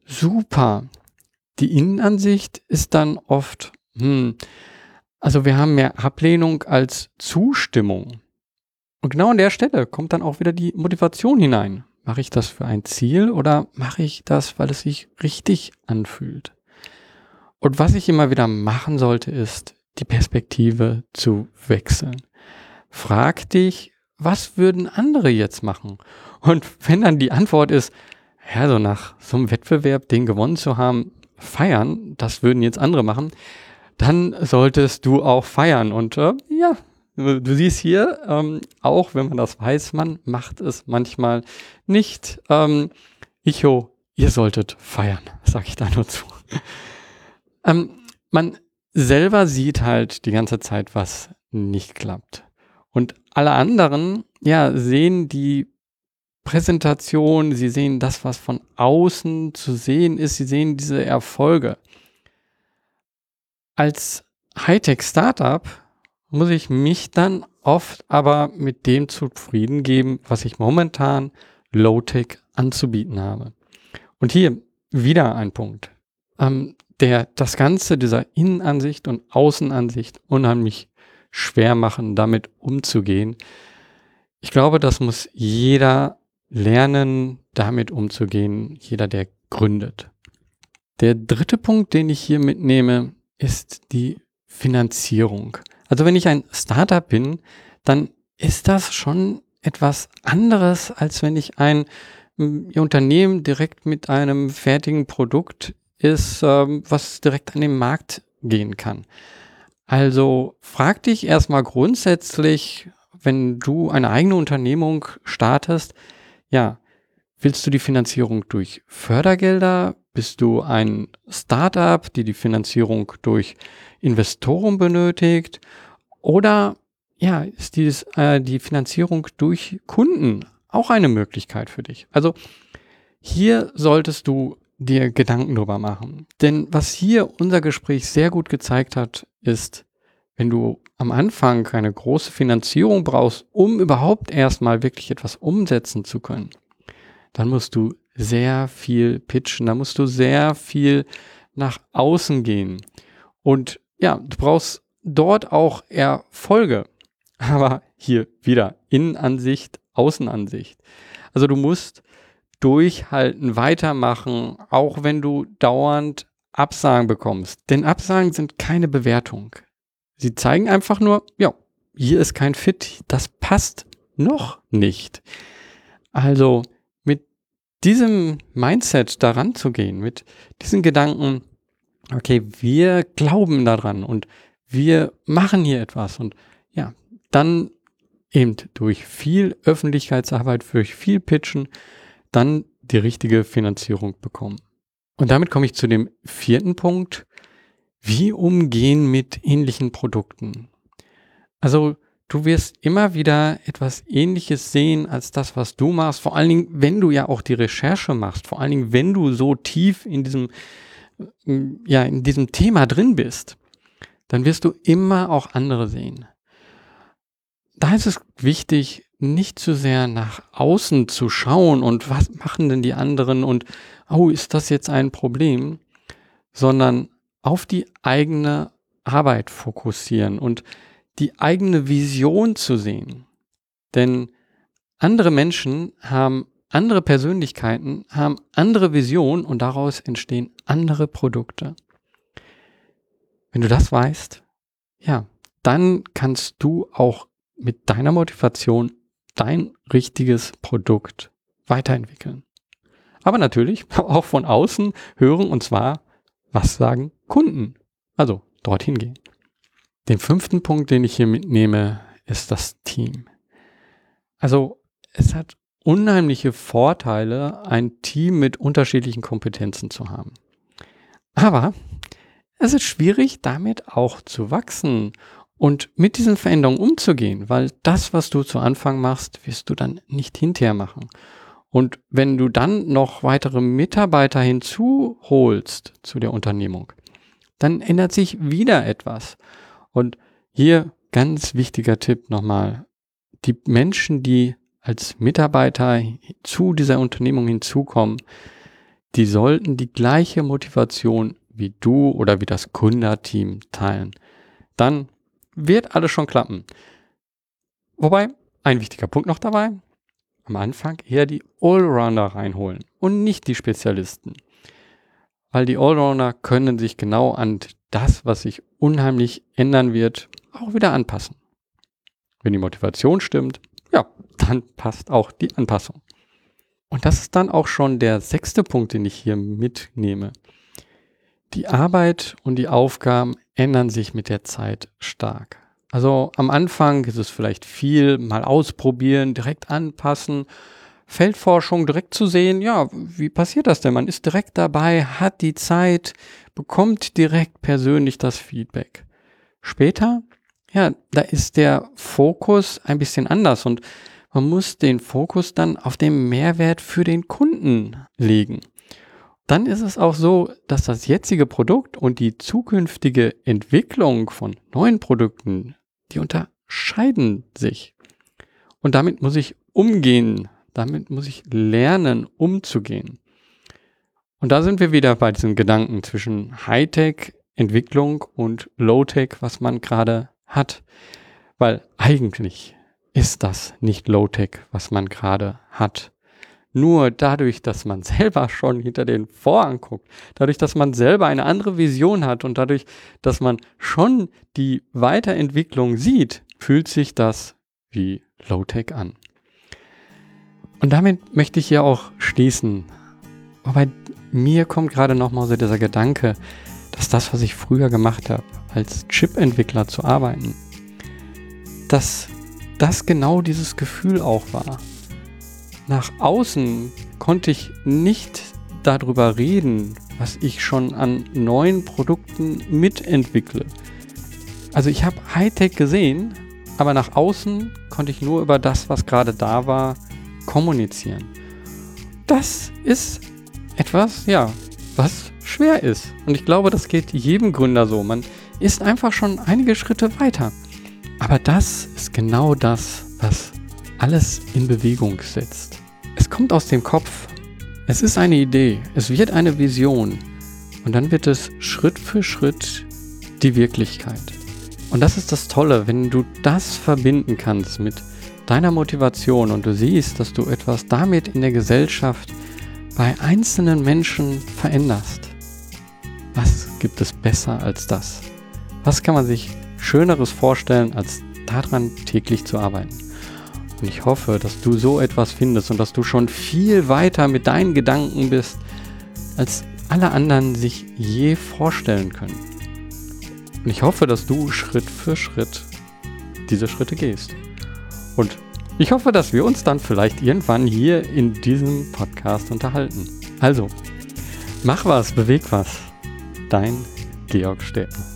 super. Die Innenansicht ist dann oft, hm, also wir haben mehr Ablehnung als Zustimmung. Und genau an der Stelle kommt dann auch wieder die Motivation hinein. Mache ich das für ein Ziel oder mache ich das, weil es sich richtig anfühlt? Und was ich immer wieder machen sollte, ist, die Perspektive zu wechseln. Frag dich, was würden andere jetzt machen? Und wenn dann die Antwort ist, ja, so nach so einem Wettbewerb, den gewonnen zu haben, feiern, das würden jetzt andere machen, dann solltest du auch feiern. Und äh, ja, Du siehst hier, ähm, auch wenn man das weiß, man macht es manchmal nicht. Ähm, Icho, ihr solltet feiern, sag ich da nur zu. ähm, man selber sieht halt die ganze Zeit, was nicht klappt. Und alle anderen, ja, sehen die Präsentation, sie sehen das, was von außen zu sehen ist, sie sehen diese Erfolge. Als Hightech-Startup muss ich mich dann oft aber mit dem zufrieden geben, was ich momentan Low-Tech anzubieten habe. Und hier, wieder ein Punkt, ähm, der das Ganze dieser Innenansicht und Außenansicht unheimlich schwer machen, damit umzugehen. Ich glaube, das muss jeder lernen, damit umzugehen, jeder, der gründet. Der dritte Punkt, den ich hier mitnehme, ist die Finanzierung. Also wenn ich ein Startup bin, dann ist das schon etwas anderes, als wenn ich ein Ihr Unternehmen direkt mit einem fertigen Produkt ist, ähm, was direkt an den Markt gehen kann. Also frag dich erstmal grundsätzlich, wenn du eine eigene Unternehmung startest, ja, willst du die Finanzierung durch Fördergelder? Bist du ein Startup, die die Finanzierung durch Investoren benötigt? Oder ja, ist dieses, äh, die Finanzierung durch Kunden auch eine Möglichkeit für dich? Also hier solltest du dir Gedanken drüber machen. Denn was hier unser Gespräch sehr gut gezeigt hat, ist, wenn du am Anfang eine große Finanzierung brauchst, um überhaupt erstmal wirklich etwas umsetzen zu können, dann musst du sehr viel pitchen, da musst du sehr viel nach außen gehen. Und ja, du brauchst dort auch Erfolge. Aber hier wieder Innenansicht, Außenansicht. Also du musst durchhalten, weitermachen, auch wenn du dauernd Absagen bekommst. Denn Absagen sind keine Bewertung. Sie zeigen einfach nur, ja, hier ist kein Fit, das passt noch nicht. Also diesem Mindset daran zu gehen, mit diesen Gedanken, okay, wir glauben daran und wir machen hier etwas und ja, dann eben durch viel Öffentlichkeitsarbeit, durch viel Pitchen, dann die richtige Finanzierung bekommen. Und damit komme ich zu dem vierten Punkt. Wie umgehen mit ähnlichen Produkten? Also du wirst immer wieder etwas Ähnliches sehen als das, was du machst. Vor allen Dingen, wenn du ja auch die Recherche machst. Vor allen Dingen, wenn du so tief in diesem, ja, in diesem Thema drin bist, dann wirst du immer auch andere sehen. Da ist es wichtig, nicht zu sehr nach außen zu schauen und was machen denn die anderen und oh, ist das jetzt ein Problem, sondern auf die eigene Arbeit fokussieren und die eigene Vision zu sehen. Denn andere Menschen haben andere Persönlichkeiten, haben andere Visionen und daraus entstehen andere Produkte. Wenn du das weißt, ja, dann kannst du auch mit deiner Motivation dein richtiges Produkt weiterentwickeln. Aber natürlich auch von außen hören und zwar, was sagen Kunden? Also dorthin gehen. Den fünften Punkt, den ich hier mitnehme, ist das Team. Also es hat unheimliche Vorteile, ein Team mit unterschiedlichen Kompetenzen zu haben. Aber es ist schwierig, damit auch zu wachsen und mit diesen Veränderungen umzugehen, weil das, was du zu Anfang machst, wirst du dann nicht hinterher machen. Und wenn du dann noch weitere Mitarbeiter hinzuholst zu der Unternehmung, dann ändert sich wieder etwas. Und hier ganz wichtiger Tipp nochmal. Die Menschen, die als Mitarbeiter zu dieser Unternehmung hinzukommen, die sollten die gleiche Motivation wie du oder wie das Kunderteam teilen. Dann wird alles schon klappen. Wobei, ein wichtiger Punkt noch dabei, am Anfang eher die Allrounder reinholen und nicht die Spezialisten. Weil die Allrounder können sich genau an das, was sich unheimlich ändern wird, auch wieder anpassen. Wenn die Motivation stimmt, ja, dann passt auch die Anpassung. Und das ist dann auch schon der sechste Punkt, den ich hier mitnehme. Die Arbeit und die Aufgaben ändern sich mit der Zeit stark. Also am Anfang ist es vielleicht viel mal ausprobieren, direkt anpassen, Feldforschung direkt zu sehen, ja, wie passiert das denn? Man ist direkt dabei, hat die Zeit, bekommt direkt persönlich das Feedback. Später, ja, da ist der Fokus ein bisschen anders und man muss den Fokus dann auf den Mehrwert für den Kunden legen dann ist es auch so, dass das jetzige Produkt und die zukünftige Entwicklung von neuen Produkten, die unterscheiden sich. Und damit muss ich umgehen, damit muss ich lernen, umzugehen. Und da sind wir wieder bei diesem Gedanken zwischen Hightech, Entwicklung und Low-Tech, was man gerade hat. Weil eigentlich ist das nicht Low-Tech, was man gerade hat. Nur dadurch, dass man selber schon hinter den Vorhang guckt, dadurch, dass man selber eine andere Vision hat und dadurch, dass man schon die Weiterentwicklung sieht, fühlt sich das wie Low-Tech an. Und damit möchte ich hier auch schließen. Wobei mir kommt gerade nochmal so dieser Gedanke, dass das, was ich früher gemacht habe, als Chip-Entwickler zu arbeiten, dass das genau dieses Gefühl auch war. Nach außen konnte ich nicht darüber reden, was ich schon an neuen Produkten mitentwickle. Also ich habe Hightech gesehen, aber nach außen konnte ich nur über das, was gerade da war, kommunizieren. Das ist etwas, ja, was schwer ist. Und ich glaube, das geht jedem Gründer so. Man ist einfach schon einige Schritte weiter. Aber das ist genau das, was alles in Bewegung setzt. Es kommt aus dem Kopf. Es ist eine Idee. Es wird eine Vision. Und dann wird es Schritt für Schritt die Wirklichkeit. Und das ist das Tolle, wenn du das verbinden kannst mit deiner Motivation und du siehst, dass du etwas damit in der Gesellschaft bei einzelnen Menschen veränderst. Was gibt es besser als das? Was kann man sich Schöneres vorstellen, als daran täglich zu arbeiten? Und ich hoffe, dass du so etwas findest und dass du schon viel weiter mit deinen Gedanken bist, als alle anderen sich je vorstellen können. Und ich hoffe, dass du Schritt für Schritt diese Schritte gehst. Und ich hoffe, dass wir uns dann vielleicht irgendwann hier in diesem Podcast unterhalten. Also, mach was, beweg was. Dein Georg Städter.